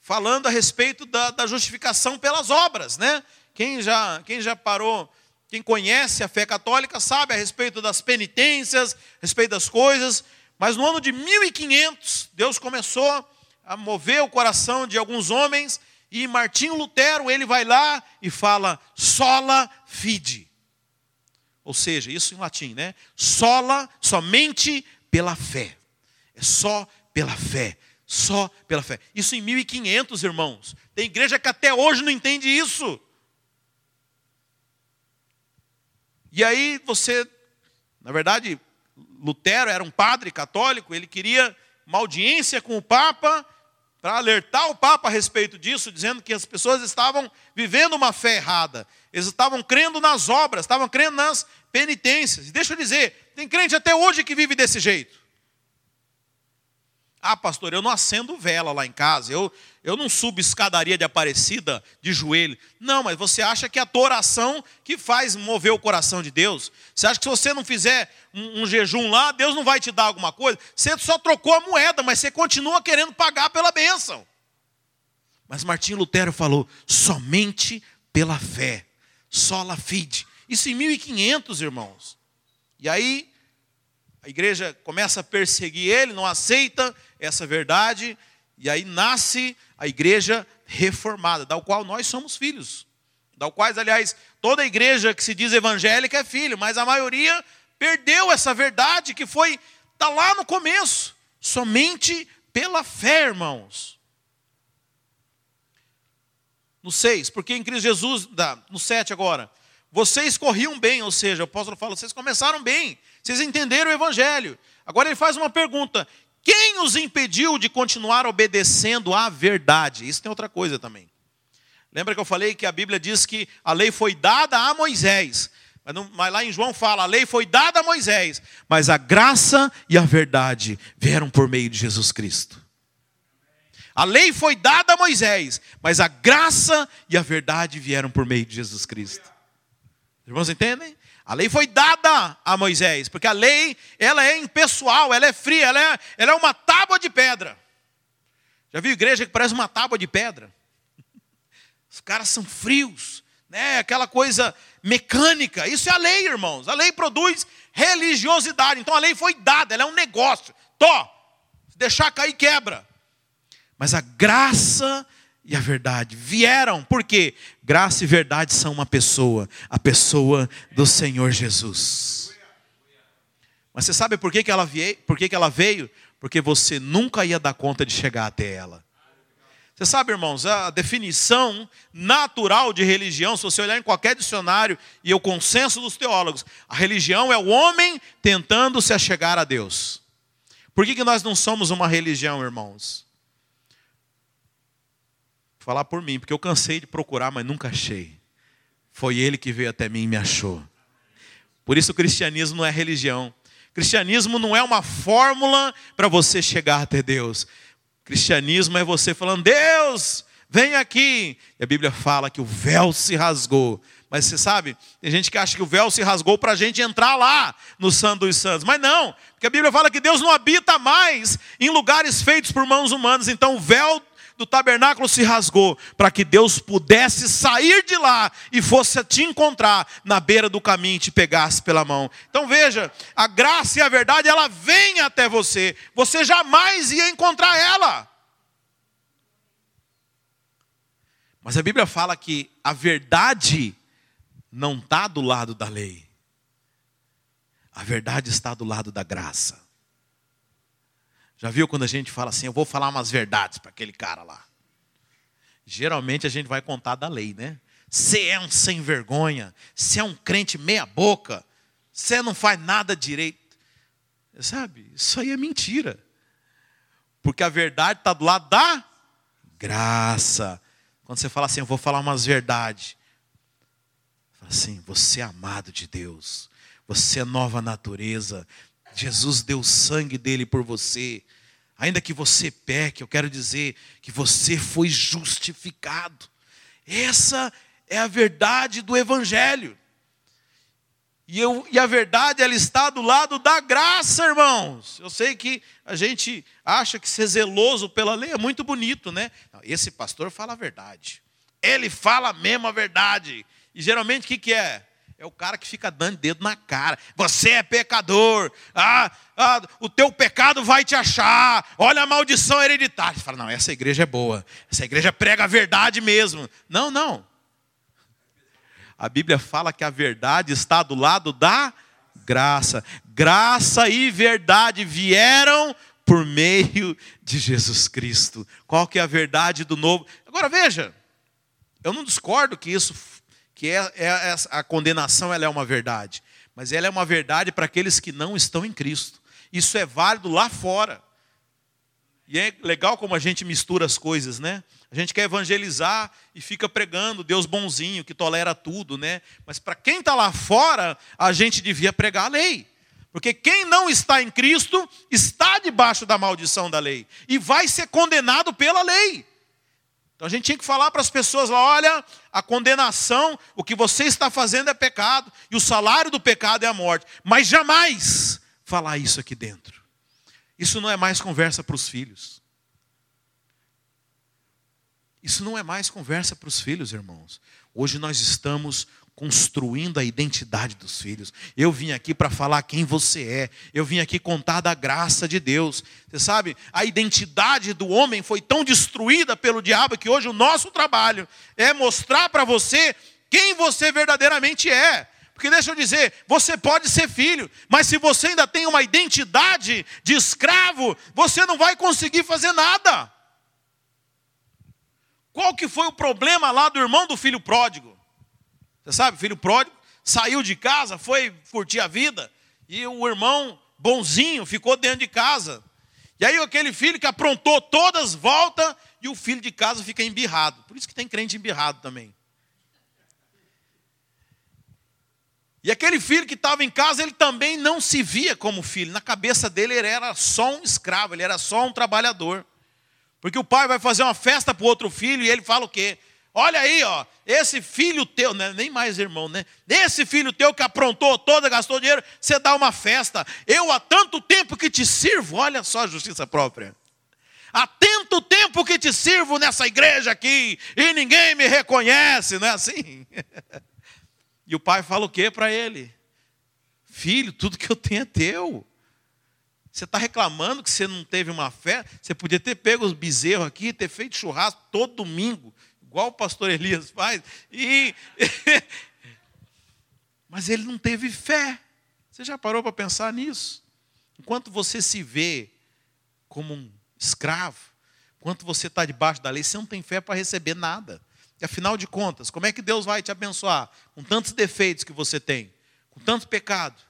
Speaker 1: falando a respeito da, da justificação pelas obras. Né? Quem, já, quem já parou, quem conhece a fé católica, sabe a respeito das penitências, a respeito das coisas. Mas no ano de 1500, Deus começou a mover o coração de alguns homens e Martinho Lutero, ele vai lá e fala sola fide. Ou seja, isso em latim, né? Sola, somente pela fé. É só pela fé. Só pela fé. Isso em 1500, irmãos. Tem igreja que até hoje não entende isso. E aí você, na verdade, Lutero era um padre católico, ele queria uma audiência com o Papa para alertar o Papa a respeito disso, dizendo que as pessoas estavam vivendo uma fé errada. Eles estavam crendo nas obras, estavam crendo nas penitências. E deixa eu dizer, tem crente até hoje que vive desse jeito. Ah, pastor, eu não acendo vela lá em casa, eu, eu não subo escadaria de Aparecida de joelho. Não, mas você acha que é a tua oração que faz mover o coração de Deus? Você acha que se você não fizer um, um jejum lá, Deus não vai te dar alguma coisa? Você só trocou a moeda, mas você continua querendo pagar pela bênção. Mas Martim Lutero falou: somente pela fé, sola fide. Isso em 1500, irmãos. E aí a igreja começa a perseguir ele, não aceita essa verdade, e aí nasce a igreja reformada, da qual nós somos filhos. Da qual, aliás, toda igreja que se diz evangélica é filho, mas a maioria perdeu essa verdade que foi tá lá no começo, somente pela fé, irmãos. No 6, porque em Cristo Jesus, no 7 agora, vocês corriam bem, ou seja, o apóstolo fala, vocês começaram bem, vocês entenderam o evangelho. Agora ele faz uma pergunta: quem os impediu de continuar obedecendo à verdade? Isso tem outra coisa também. Lembra que eu falei que a Bíblia diz que a lei foi dada a Moisés, mas, não, mas, lá em João fala, a lei foi dada a Moisés, mas a graça e a verdade vieram por meio de Jesus Cristo. A lei foi dada a Moisés, mas a graça e a verdade vieram por meio de Jesus Cristo. Irmãos, entendem? A lei foi dada a Moisés, porque a lei, ela é impessoal, ela é fria, ela é, ela é uma tábua de pedra. Já viu igreja que parece uma tábua de pedra? Os caras são frios, né? Aquela coisa mecânica. Isso é a lei, irmãos. A lei produz religiosidade. Então a lei foi dada, ela é um negócio. Tó, se deixar cair, quebra. Mas a graça e a verdade vieram, porque graça e verdade são uma pessoa, a pessoa do Senhor Jesus. Mas você sabe por que, que, ela, veio, por que, que ela veio? Porque você nunca ia dar conta de chegar até ela. Você sabe, irmãos, a definição natural de religião, se você olhar em qualquer dicionário e o consenso dos teólogos, a religião é o homem tentando se achegar a Deus. Por que, que nós não somos uma religião, irmãos? Falar por mim, porque eu cansei de procurar, mas nunca achei. Foi ele que veio até mim e me achou. Por isso o cristianismo não é religião. Cristianismo não é uma fórmula para você chegar até Deus. Cristianismo é você falando: Deus, vem aqui. E a Bíblia fala que o véu se rasgou. Mas você sabe, tem gente que acha que o véu se rasgou para a gente entrar lá no Santo dos Santos. Mas não, porque a Bíblia fala que Deus não habita mais em lugares feitos por mãos humanas. Então o véu do tabernáculo se rasgou para que Deus pudesse sair de lá e fosse te encontrar na beira do caminho e te pegasse pela mão. Então veja, a graça e a verdade ela vem até você. Você jamais ia encontrar ela. Mas a Bíblia fala que a verdade não está do lado da lei. A verdade está do lado da graça. Já viu quando a gente fala assim, eu vou falar umas verdades para aquele cara lá? Geralmente a gente vai contar da lei, né? Você é um sem vergonha, você é um crente meia boca, você não faz nada direito. Sabe? Isso aí é mentira. Porque a verdade está do lado da graça. Quando você fala assim, eu vou falar umas verdades. Fala assim, você é amado de Deus. Você é nova natureza. Jesus deu o sangue dele por você. Ainda que você peque, eu quero dizer que você foi justificado. Essa é a verdade do Evangelho. E, eu, e, a verdade, ela está do lado da graça, irmãos. Eu sei que a gente acha que ser zeloso pela lei é muito bonito, né? esse pastor fala a verdade. Ele fala mesmo a verdade. E geralmente o que, que é? É o cara que fica dando dedo na cara. Você é pecador. Ah, ah, o teu pecado vai te achar. Olha a maldição hereditária. Você fala, não, essa igreja é boa. Essa igreja prega a verdade mesmo. Não, não. A Bíblia fala que a verdade está do lado da graça. Graça e verdade vieram por meio de Jesus Cristo. Qual que é a verdade do novo? Agora veja, eu não discordo que isso que é, é, é, a condenação ela é uma verdade, mas ela é uma verdade para aqueles que não estão em Cristo. Isso é válido lá fora. E é legal como a gente mistura as coisas, né? A gente quer evangelizar e fica pregando Deus bonzinho, que tolera tudo, né? Mas para quem está lá fora, a gente devia pregar a lei. Porque quem não está em Cristo está debaixo da maldição da lei e vai ser condenado pela lei. Então a gente tinha que falar para as pessoas lá: olha, a condenação, o que você está fazendo é pecado, e o salário do pecado é a morte. Mas jamais falar isso aqui dentro. Isso não é mais conversa para os filhos. Isso não é mais conversa para os filhos, irmãos. Hoje nós estamos construindo a identidade dos filhos. Eu vim aqui para falar quem você é. Eu vim aqui contar da graça de Deus. Você sabe, a identidade do homem foi tão destruída pelo diabo que hoje o nosso trabalho é mostrar para você quem você verdadeiramente é. Porque deixa eu dizer, você pode ser filho, mas se você ainda tem uma identidade de escravo, você não vai conseguir fazer nada. Qual que foi o problema lá do irmão do filho pródigo? Você sabe, filho pródigo saiu de casa, foi curtir a vida, e o irmão bonzinho ficou dentro de casa. E aí aquele filho que aprontou todas volta e o filho de casa fica embirrado. Por isso que tem crente embirrado também. E aquele filho que estava em casa, ele também não se via como filho. Na cabeça dele ele era só um escravo, ele era só um trabalhador. Porque o pai vai fazer uma festa para o outro filho e ele fala o quê? Olha aí, ó, esse filho teu, né, nem mais irmão, né? Esse filho teu que aprontou toda, gastou dinheiro, você dá uma festa. Eu há tanto tempo que te sirvo, olha só a justiça própria. Há tanto tempo que te sirvo nessa igreja aqui e ninguém me reconhece, não é assim? E o pai fala o que para ele? Filho, tudo que eu tenho é teu. Você está reclamando que você não teve uma fé? Você podia ter pego os bezerros aqui, ter feito churrasco todo domingo igual o pastor Elias faz, e mas ele não teve fé. Você já parou para pensar nisso? Enquanto você se vê como um escravo, enquanto você está debaixo da lei, você não tem fé para receber nada. E afinal de contas, como é que Deus vai te abençoar com tantos defeitos que você tem, com tanto pecado?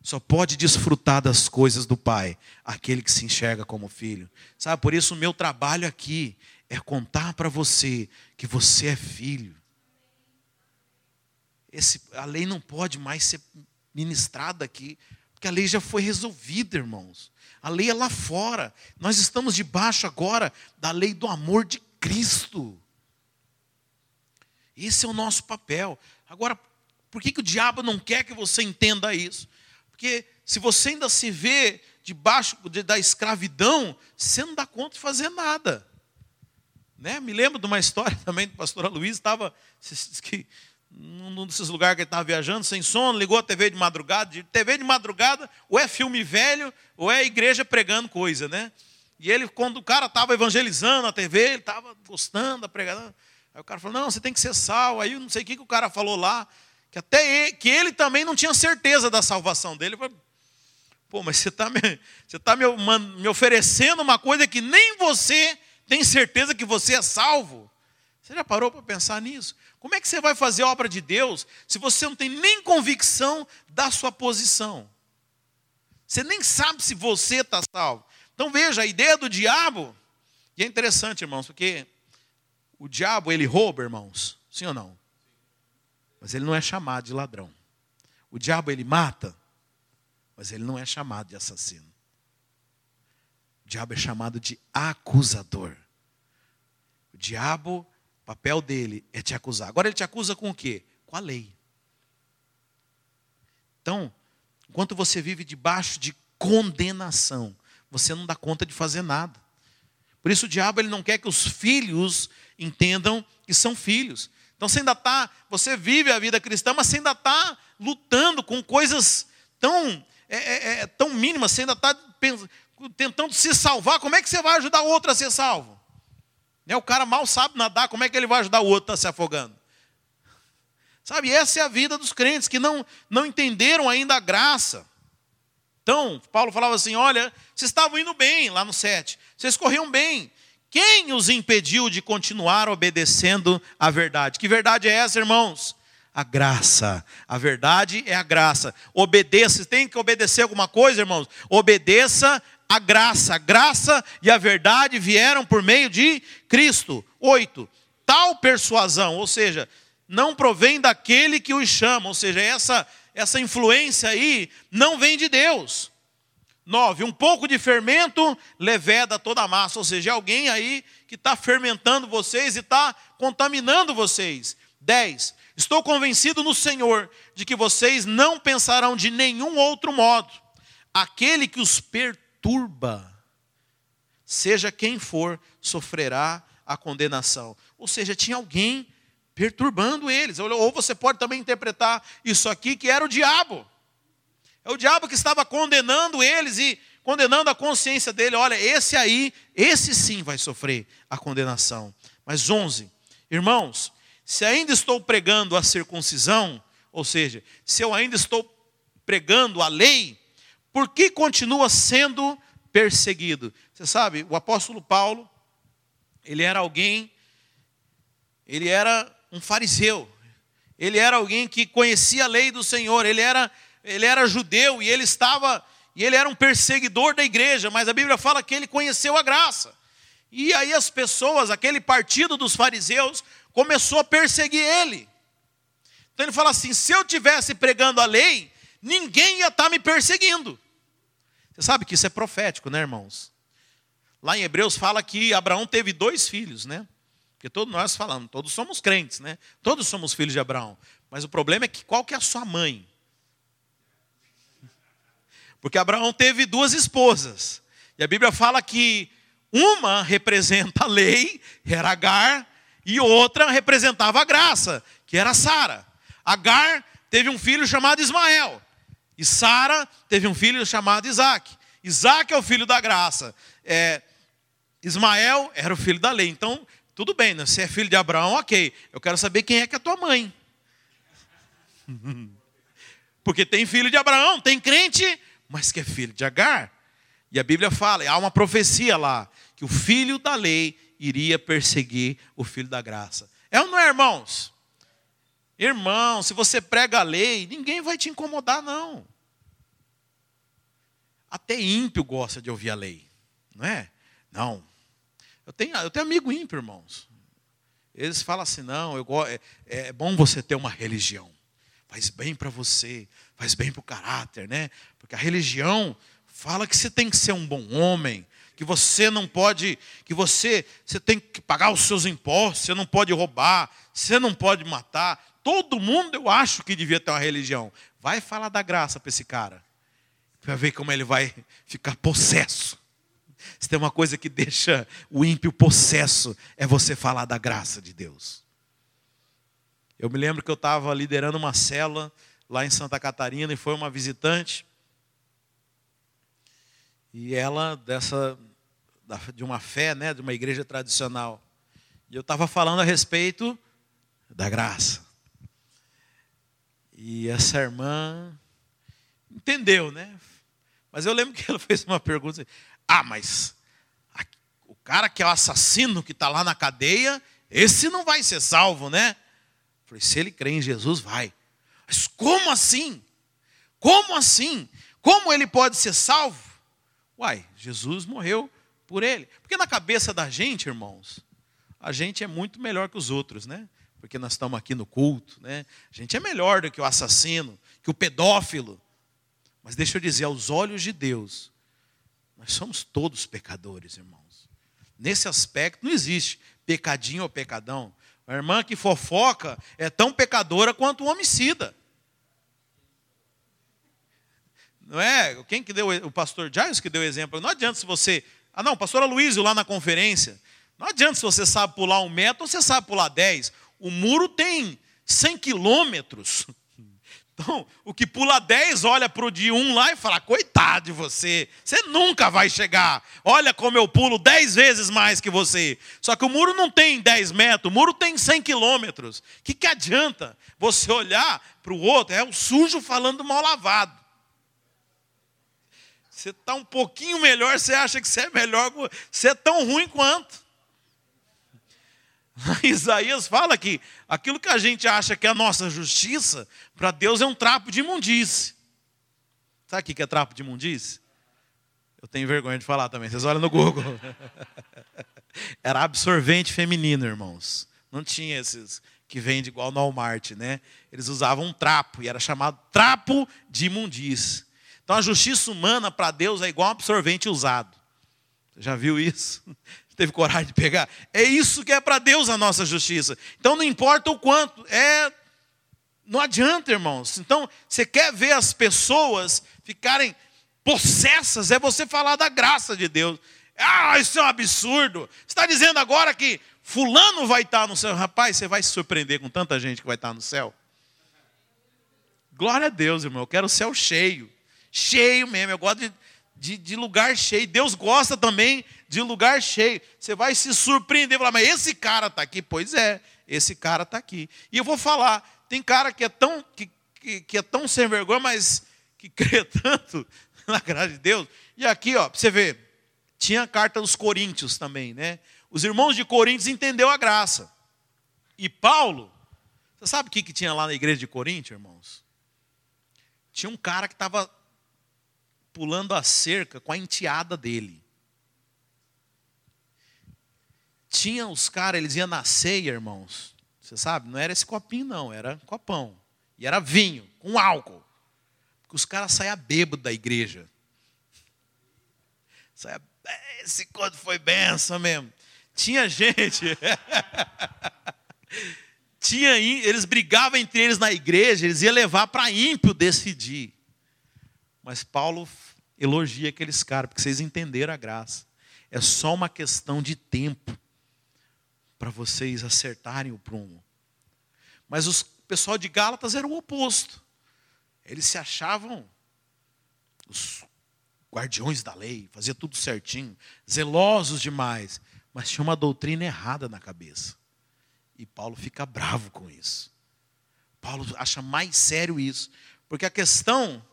Speaker 1: Só pode desfrutar das coisas do Pai aquele que se enxerga como filho. Sabe, por isso o meu trabalho aqui é contar para você que você é filho. esse, a lei não pode mais ser ministrada aqui, porque a lei já foi resolvida, irmãos. A lei é lá fora. Nós estamos debaixo agora da lei do amor de Cristo. Esse é o nosso papel. Agora, por que, que o diabo não quer que você entenda isso? Porque se você ainda se vê debaixo da escravidão, você não dá conta de fazer nada. Né? Me lembro de uma história também do pastor Luiz, estava num desses lugares que ele estava viajando, sem sono, ligou a TV de madrugada. De TV de madrugada, ou é filme velho, ou é igreja pregando coisa, né? E ele, quando o cara estava evangelizando a TV, ele estava gostando da pregação. Aí o cara falou: Não, você tem que ser sal. Aí não sei o que, que o cara falou lá, que até ele, que ele também não tinha certeza da salvação dele. Eu falei, Pô, mas você está me, você tá me, me oferecendo uma coisa que nem você tem certeza que você é salvo. Você já parou para pensar nisso? Como é que você vai fazer a obra de Deus se você não tem nem convicção da sua posição? Você nem sabe se você está salvo. Então veja, a ideia do diabo, e é interessante, irmãos, porque o diabo ele rouba, irmãos, sim ou não? Mas ele não é chamado de ladrão. O diabo ele mata, mas ele não é chamado de assassino. O diabo é chamado de acusador. O diabo, o papel dele é te acusar. Agora ele te acusa com o quê? Com a lei. Então, enquanto você vive debaixo de condenação, você não dá conta de fazer nada. Por isso o diabo ele não quer que os filhos entendam que são filhos. Então você ainda está, você vive a vida cristã, mas você ainda está lutando com coisas tão, é, é, é tão mínimas, você ainda está tentando se salvar, como é que você vai ajudar o outro a ser salvo? Né? O cara mal sabe nadar, como é que ele vai ajudar o outro a se afogando? Sabe, essa é a vida dos crentes que não, não entenderam ainda a graça. Então, Paulo falava assim: olha, vocês estavam indo bem lá no 7, vocês corriam bem. Quem os impediu de continuar obedecendo a verdade? Que verdade é essa, irmãos? A graça. A verdade é a graça. Obedeça. Tem que obedecer alguma coisa, irmãos? Obedeça a graça. A graça e a verdade vieram por meio de Cristo. Oito. Tal persuasão, ou seja, não provém daquele que os chama, ou seja, essa, essa influência aí não vem de Deus. Nove, um pouco de fermento leveda toda a massa, ou seja, é alguém aí que está fermentando vocês e está contaminando vocês. Dez, estou convencido no Senhor de que vocês não pensarão de nenhum outro modo. Aquele que os perturba, perturba, seja quem for, sofrerá a condenação. Ou seja, tinha alguém perturbando eles. Ou você pode também interpretar isso aqui que era o diabo. É o diabo que estava condenando eles e condenando a consciência dele. Olha, esse aí, esse sim vai sofrer a condenação. Mas 11, irmãos, se ainda estou pregando a circuncisão, ou seja, se eu ainda estou pregando a lei, por que continua sendo perseguido? Você sabe, o apóstolo Paulo, ele era alguém, ele era um fariseu, ele era alguém que conhecia a lei do Senhor, ele era, ele era judeu e ele estava, e ele era um perseguidor da igreja, mas a Bíblia fala que ele conheceu a graça. E aí as pessoas, aquele partido dos fariseus, começou a perseguir ele. Então ele fala assim: se eu tivesse pregando a lei, ninguém ia estar me perseguindo. Você sabe que isso é profético, né, irmãos? Lá em Hebreus fala que Abraão teve dois filhos, né? Porque todos nós falamos, todos somos crentes, né? Todos somos filhos de Abraão. Mas o problema é que qual que é a sua mãe? Porque Abraão teve duas esposas. E a Bíblia fala que uma representa a lei, era Agar, e outra representava a graça, que era Sara. Agar teve um filho chamado Ismael. E Sara teve um filho chamado Isaac. Isaac é o filho da graça. É, Ismael era o filho da lei. Então, tudo bem, né? Você é filho de Abraão, ok. Eu quero saber quem é que é tua mãe. Porque tem filho de Abraão, tem crente, mas que é filho de Agar. E a Bíblia fala, há uma profecia lá, que o filho da lei iria perseguir o filho da graça. É ou não é, irmãos? Irmão, se você prega a lei, ninguém vai te incomodar, não. Até ímpio gosta de ouvir a lei, não é? Não. Eu tenho, eu tenho amigo ímpio, irmãos. Eles falam assim: não, eu, é, é bom você ter uma religião. faz bem para você, faz bem para o caráter, né? Porque a religião fala que você tem que ser um bom homem, que você não pode, que você, você tem que pagar os seus impostos, você não pode roubar, você não pode matar. Todo mundo eu acho que devia ter uma religião. Vai falar da graça para esse cara. Vai ver como ele vai ficar possesso. Se tem uma coisa que deixa o ímpio possesso, é você falar da graça de Deus. Eu me lembro que eu estava liderando uma cela lá em Santa Catarina e foi uma visitante. E ela, dessa, de uma fé, né, de uma igreja tradicional. E eu estava falando a respeito da graça. E essa irmã entendeu, né? Mas eu lembro que ela fez uma pergunta: ah, mas o cara que é o assassino que está lá na cadeia, esse não vai ser salvo, né? Eu falei: se ele crê em Jesus, vai. Mas como assim? Como assim? Como ele pode ser salvo? Uai, Jesus morreu por ele. Porque na cabeça da gente, irmãos, a gente é muito melhor que os outros, né? Porque nós estamos aqui no culto, né? A gente é melhor do que o assassino, que o pedófilo. Mas deixa eu dizer, aos olhos de Deus, nós somos todos pecadores, irmãos. Nesse aspecto não existe pecadinho ou pecadão. A irmã que fofoca é tão pecadora quanto o homicida. Não é? Quem que deu o pastor Jairus que deu o exemplo? Não adianta se você. Ah, não, pastor Aloysio lá na conferência. Não adianta se você sabe pular um metro ou você sabe pular dez. O muro tem 100 quilômetros. Então, o que pula 10 olha para o de 1 lá e fala: coitado de você, você nunca vai chegar. Olha como eu pulo 10 vezes mais que você. Só que o muro não tem 10 metros, o muro tem 100 quilômetros. O que, que adianta você olhar para o outro? É o sujo falando mal lavado. Você está um pouquinho melhor, você acha que você é melhor, você é tão ruim quanto. Isaías fala que aquilo que a gente acha que é a nossa justiça, para Deus é um trapo de imundície. Sabe o que é trapo de imundície? Eu tenho vergonha de falar também, vocês olham no Google. Era absorvente feminino, irmãos. Não tinha esses que vende igual no Walmart, né? Eles usavam um trapo e era chamado trapo de imundície. Então a justiça humana para Deus é igual um absorvente usado. Você já viu isso? Teve coragem de pegar. É isso que é para Deus a nossa justiça. Então não importa o quanto, é não adianta, irmãos. Então, você quer ver as pessoas ficarem possessas, é você falar da graça de Deus. Ah, isso é um absurdo. Você está dizendo agora que fulano vai estar no céu. Rapaz, você vai se surpreender com tanta gente que vai estar no céu. Glória a Deus, irmão. Eu quero o céu cheio. Cheio mesmo. Eu gosto de, de, de lugar cheio. Deus gosta também de lugar cheio. Você vai se surpreender, falar, mas esse cara está aqui. Pois é, esse cara está aqui. E eu vou falar, tem cara que é tão, que, que, que é tão sem vergonha, mas que crê tanto na graça de Deus. E aqui, ó, você vê, tinha a carta dos Coríntios também, né? Os irmãos de Coríntios entenderam a graça. E Paulo, você sabe o que, que tinha lá na igreja de Coríntios, irmãos? Tinha um cara que estava pulando a cerca com a enteada dele. Tinha os caras, eles iam na ceia, irmãos. Você sabe, não era esse copinho, não, era copão. E era vinho, com álcool. Porque os caras saíam bêbados da igreja. Saia, esse quando foi benção mesmo. Tinha gente. tinha, eles brigavam entre eles na igreja, eles iam levar para ímpio decidir. Mas Paulo elogia aqueles caras, porque vocês entenderam a graça. É só uma questão de tempo para vocês acertarem o prumo. Mas o pessoal de Gálatas era o oposto. Eles se achavam os guardiões da lei, fazia tudo certinho, zelosos demais, mas tinha uma doutrina errada na cabeça. E Paulo fica bravo com isso. Paulo acha mais sério isso, porque a questão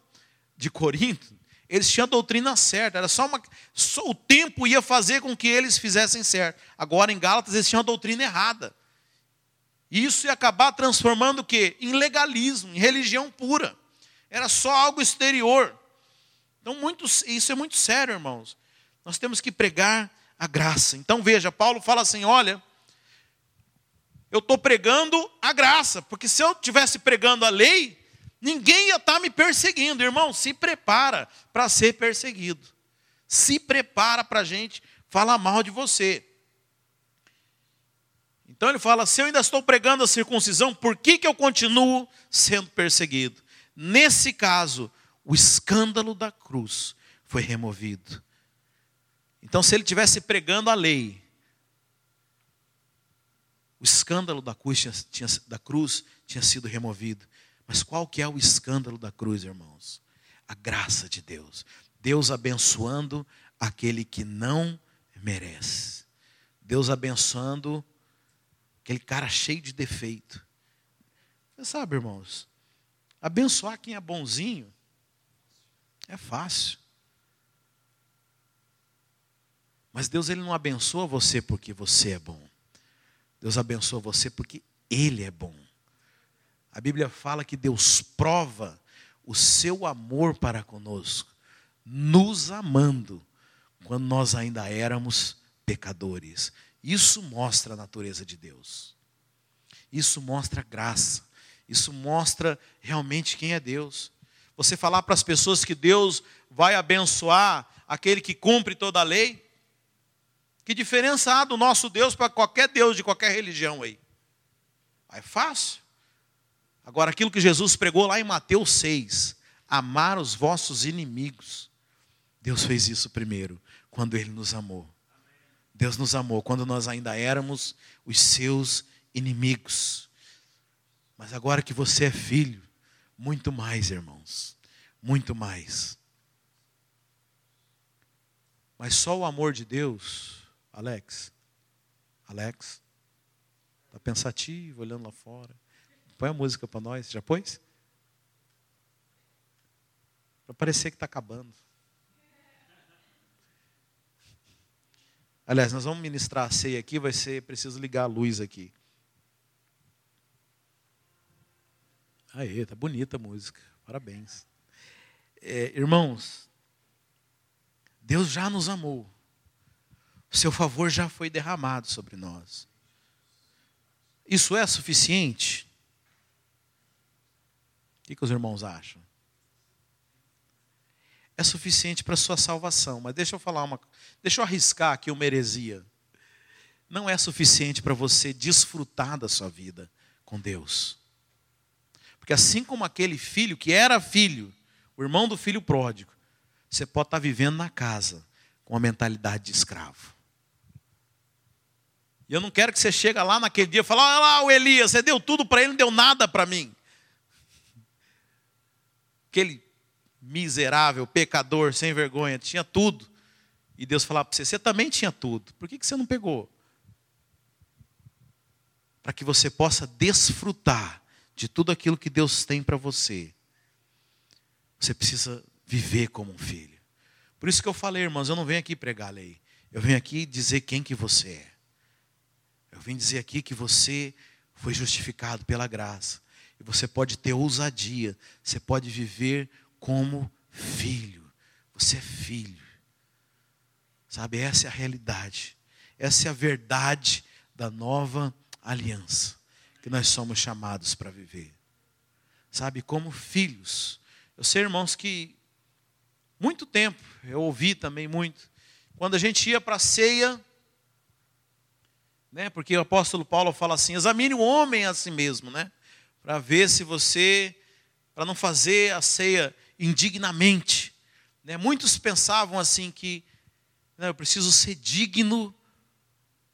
Speaker 1: de Corinto eles tinham a doutrina certa, era só uma. Só o tempo ia fazer com que eles fizessem certo. Agora em Gálatas eles tinham a doutrina errada. Isso ia acabar transformando o quê? Em legalismo, em religião pura. Era só algo exterior. Então, muito, isso é muito sério, irmãos. Nós temos que pregar a graça. Então, veja, Paulo fala assim: olha, eu estou pregando a graça, porque se eu estivesse pregando a lei, Ninguém ia estar tá me perseguindo, irmão. Se prepara para ser perseguido. Se prepara para a gente falar mal de você. Então ele fala: se eu ainda estou pregando a circuncisão, por que, que eu continuo sendo perseguido? Nesse caso, o escândalo da cruz foi removido. Então, se ele tivesse pregando a lei, o escândalo da cruz tinha, tinha, da cruz tinha sido removido. Mas qual que é o escândalo da cruz, irmãos? A graça de Deus. Deus abençoando aquele que não merece. Deus abençoando aquele cara cheio de defeito. Você sabe, irmãos, abençoar quem é bonzinho é fácil. Mas Deus ele não abençoa você porque você é bom. Deus abençoa você porque Ele é bom. A Bíblia fala que Deus prova o seu amor para conosco, nos amando, quando nós ainda éramos pecadores. Isso mostra a natureza de Deus. Isso mostra graça. Isso mostra realmente quem é Deus. Você falar para as pessoas que Deus vai abençoar aquele que cumpre toda a lei, que diferença há do nosso Deus para qualquer Deus de qualquer religião aí? É fácil. Agora, aquilo que Jesus pregou lá em Mateus 6, amar os vossos inimigos. Deus fez isso primeiro, quando Ele nos amou. Deus nos amou quando nós ainda éramos os seus inimigos. Mas agora que você é filho, muito mais, irmãos, muito mais. Mas só o amor de Deus Alex. Alex. Está pensativo, olhando lá fora. Põe a música para nós. Já pôs? Para parecer que está acabando. Aliás, nós vamos ministrar a ceia aqui, vai ser preciso ligar a luz aqui. Aê, tá bonita a música. Parabéns. É, irmãos, Deus já nos amou. O seu favor já foi derramado sobre nós. Isso é suficiente? O que, que os irmãos acham? É suficiente para sua salvação, mas deixa eu falar uma deixa eu arriscar aqui uma heresia. Não é suficiente para você desfrutar da sua vida com Deus. Porque assim como aquele filho que era filho, o irmão do filho pródigo, você pode estar vivendo na casa com a mentalidade de escravo. E eu não quero que você chegue lá naquele dia e fale, olha lá o Elias, você deu tudo para ele, não deu nada para mim. Aquele miserável, pecador, sem vergonha, tinha tudo. E Deus falava para você, você também tinha tudo. Por que, que você não pegou? Para que você possa desfrutar de tudo aquilo que Deus tem para você. Você precisa viver como um filho. Por isso que eu falei, irmãos, eu não venho aqui pregar a lei. Eu venho aqui dizer quem que você é. Eu vim dizer aqui que você foi justificado pela graça. Você pode ter ousadia, você pode viver como filho. Você é filho. Sabe, essa é a realidade. Essa é a verdade da nova aliança que nós somos chamados para viver. Sabe, como filhos. Eu sei, irmãos, que muito tempo, eu ouvi também muito, quando a gente ia para a ceia, né? Porque o apóstolo Paulo fala assim: examine o homem a si mesmo, né? Para ver se você, para não fazer a ceia indignamente. Né? Muitos pensavam assim que né, eu preciso ser digno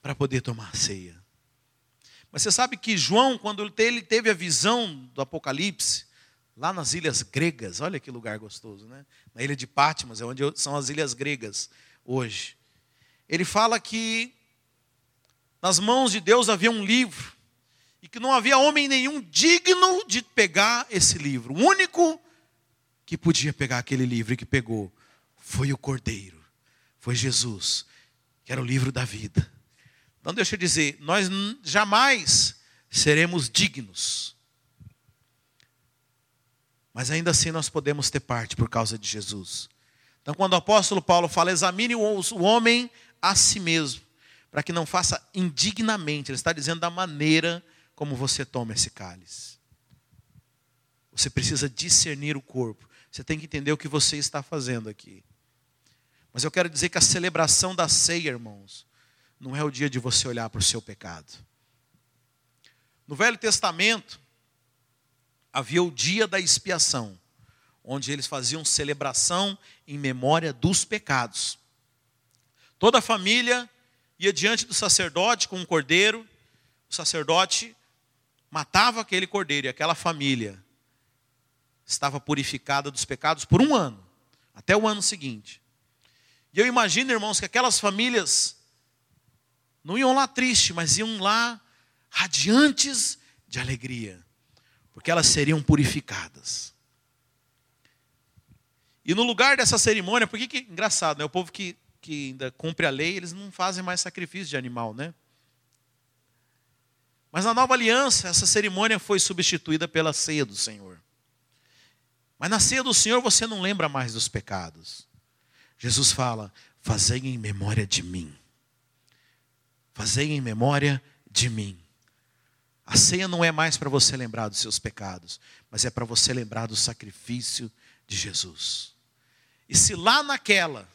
Speaker 1: para poder tomar a ceia. Mas você sabe que João, quando ele teve a visão do Apocalipse, lá nas ilhas gregas, olha que lugar gostoso, né? Na ilha de Patmos, é onde são as ilhas gregas hoje. Ele fala que nas mãos de Deus havia um livro, que não havia homem nenhum digno de pegar esse livro. O único que podia pegar aquele livro e que pegou foi o Cordeiro, foi Jesus, que era o livro da vida. Então, deixa eu dizer, nós jamais seremos dignos, mas ainda assim nós podemos ter parte por causa de Jesus. Então, quando o apóstolo Paulo fala, examine o homem a si mesmo para que não faça indignamente. Ele está dizendo da maneira como você toma esse cálice. Você precisa discernir o corpo. Você tem que entender o que você está fazendo aqui. Mas eu quero dizer que a celebração da ceia, irmãos, não é o dia de você olhar para o seu pecado. No Velho Testamento, havia o dia da expiação, onde eles faziam celebração em memória dos pecados. Toda a família ia diante do sacerdote com um cordeiro, o sacerdote matava aquele cordeiro e aquela família estava purificada dos pecados por um ano, até o ano seguinte. E eu imagino, irmãos, que aquelas famílias não iam lá tristes, mas iam lá radiantes de alegria, porque elas seriam purificadas. E no lugar dessa cerimônia, por que engraçado, né? O povo que, que ainda cumpre a lei, eles não fazem mais sacrifício de animal, né? Mas na nova aliança, essa cerimônia foi substituída pela ceia do Senhor. Mas na ceia do Senhor você não lembra mais dos pecados. Jesus fala: fazei em memória de mim. Fazei em memória de mim. A ceia não é mais para você lembrar dos seus pecados, mas é para você lembrar do sacrifício de Jesus. E se lá naquela,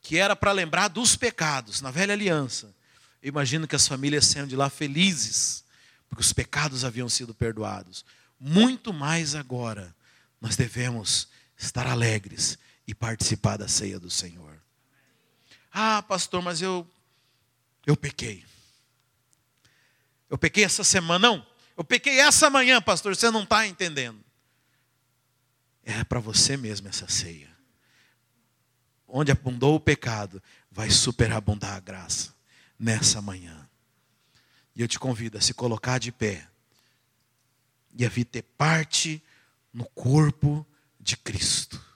Speaker 1: que era para lembrar dos pecados, na velha aliança, eu imagino que as famílias saiam de lá felizes, porque os pecados haviam sido perdoados. Muito mais agora, nós devemos estar alegres e participar da ceia do Senhor. Ah, pastor, mas eu eu pequei. Eu pequei essa semana, não. Eu pequei essa manhã, pastor, você não está entendendo. É para você mesmo essa ceia. Onde abundou o pecado, vai superabundar a graça nessa manhã. E eu te convido a se colocar de pé e a vir ter parte no corpo de Cristo.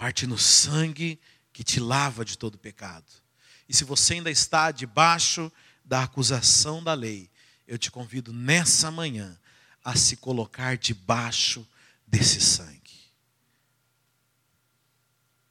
Speaker 1: parte no sangue que te lava de todo pecado. E se você ainda está debaixo da acusação da lei, eu te convido nessa manhã a se colocar debaixo desse sangue.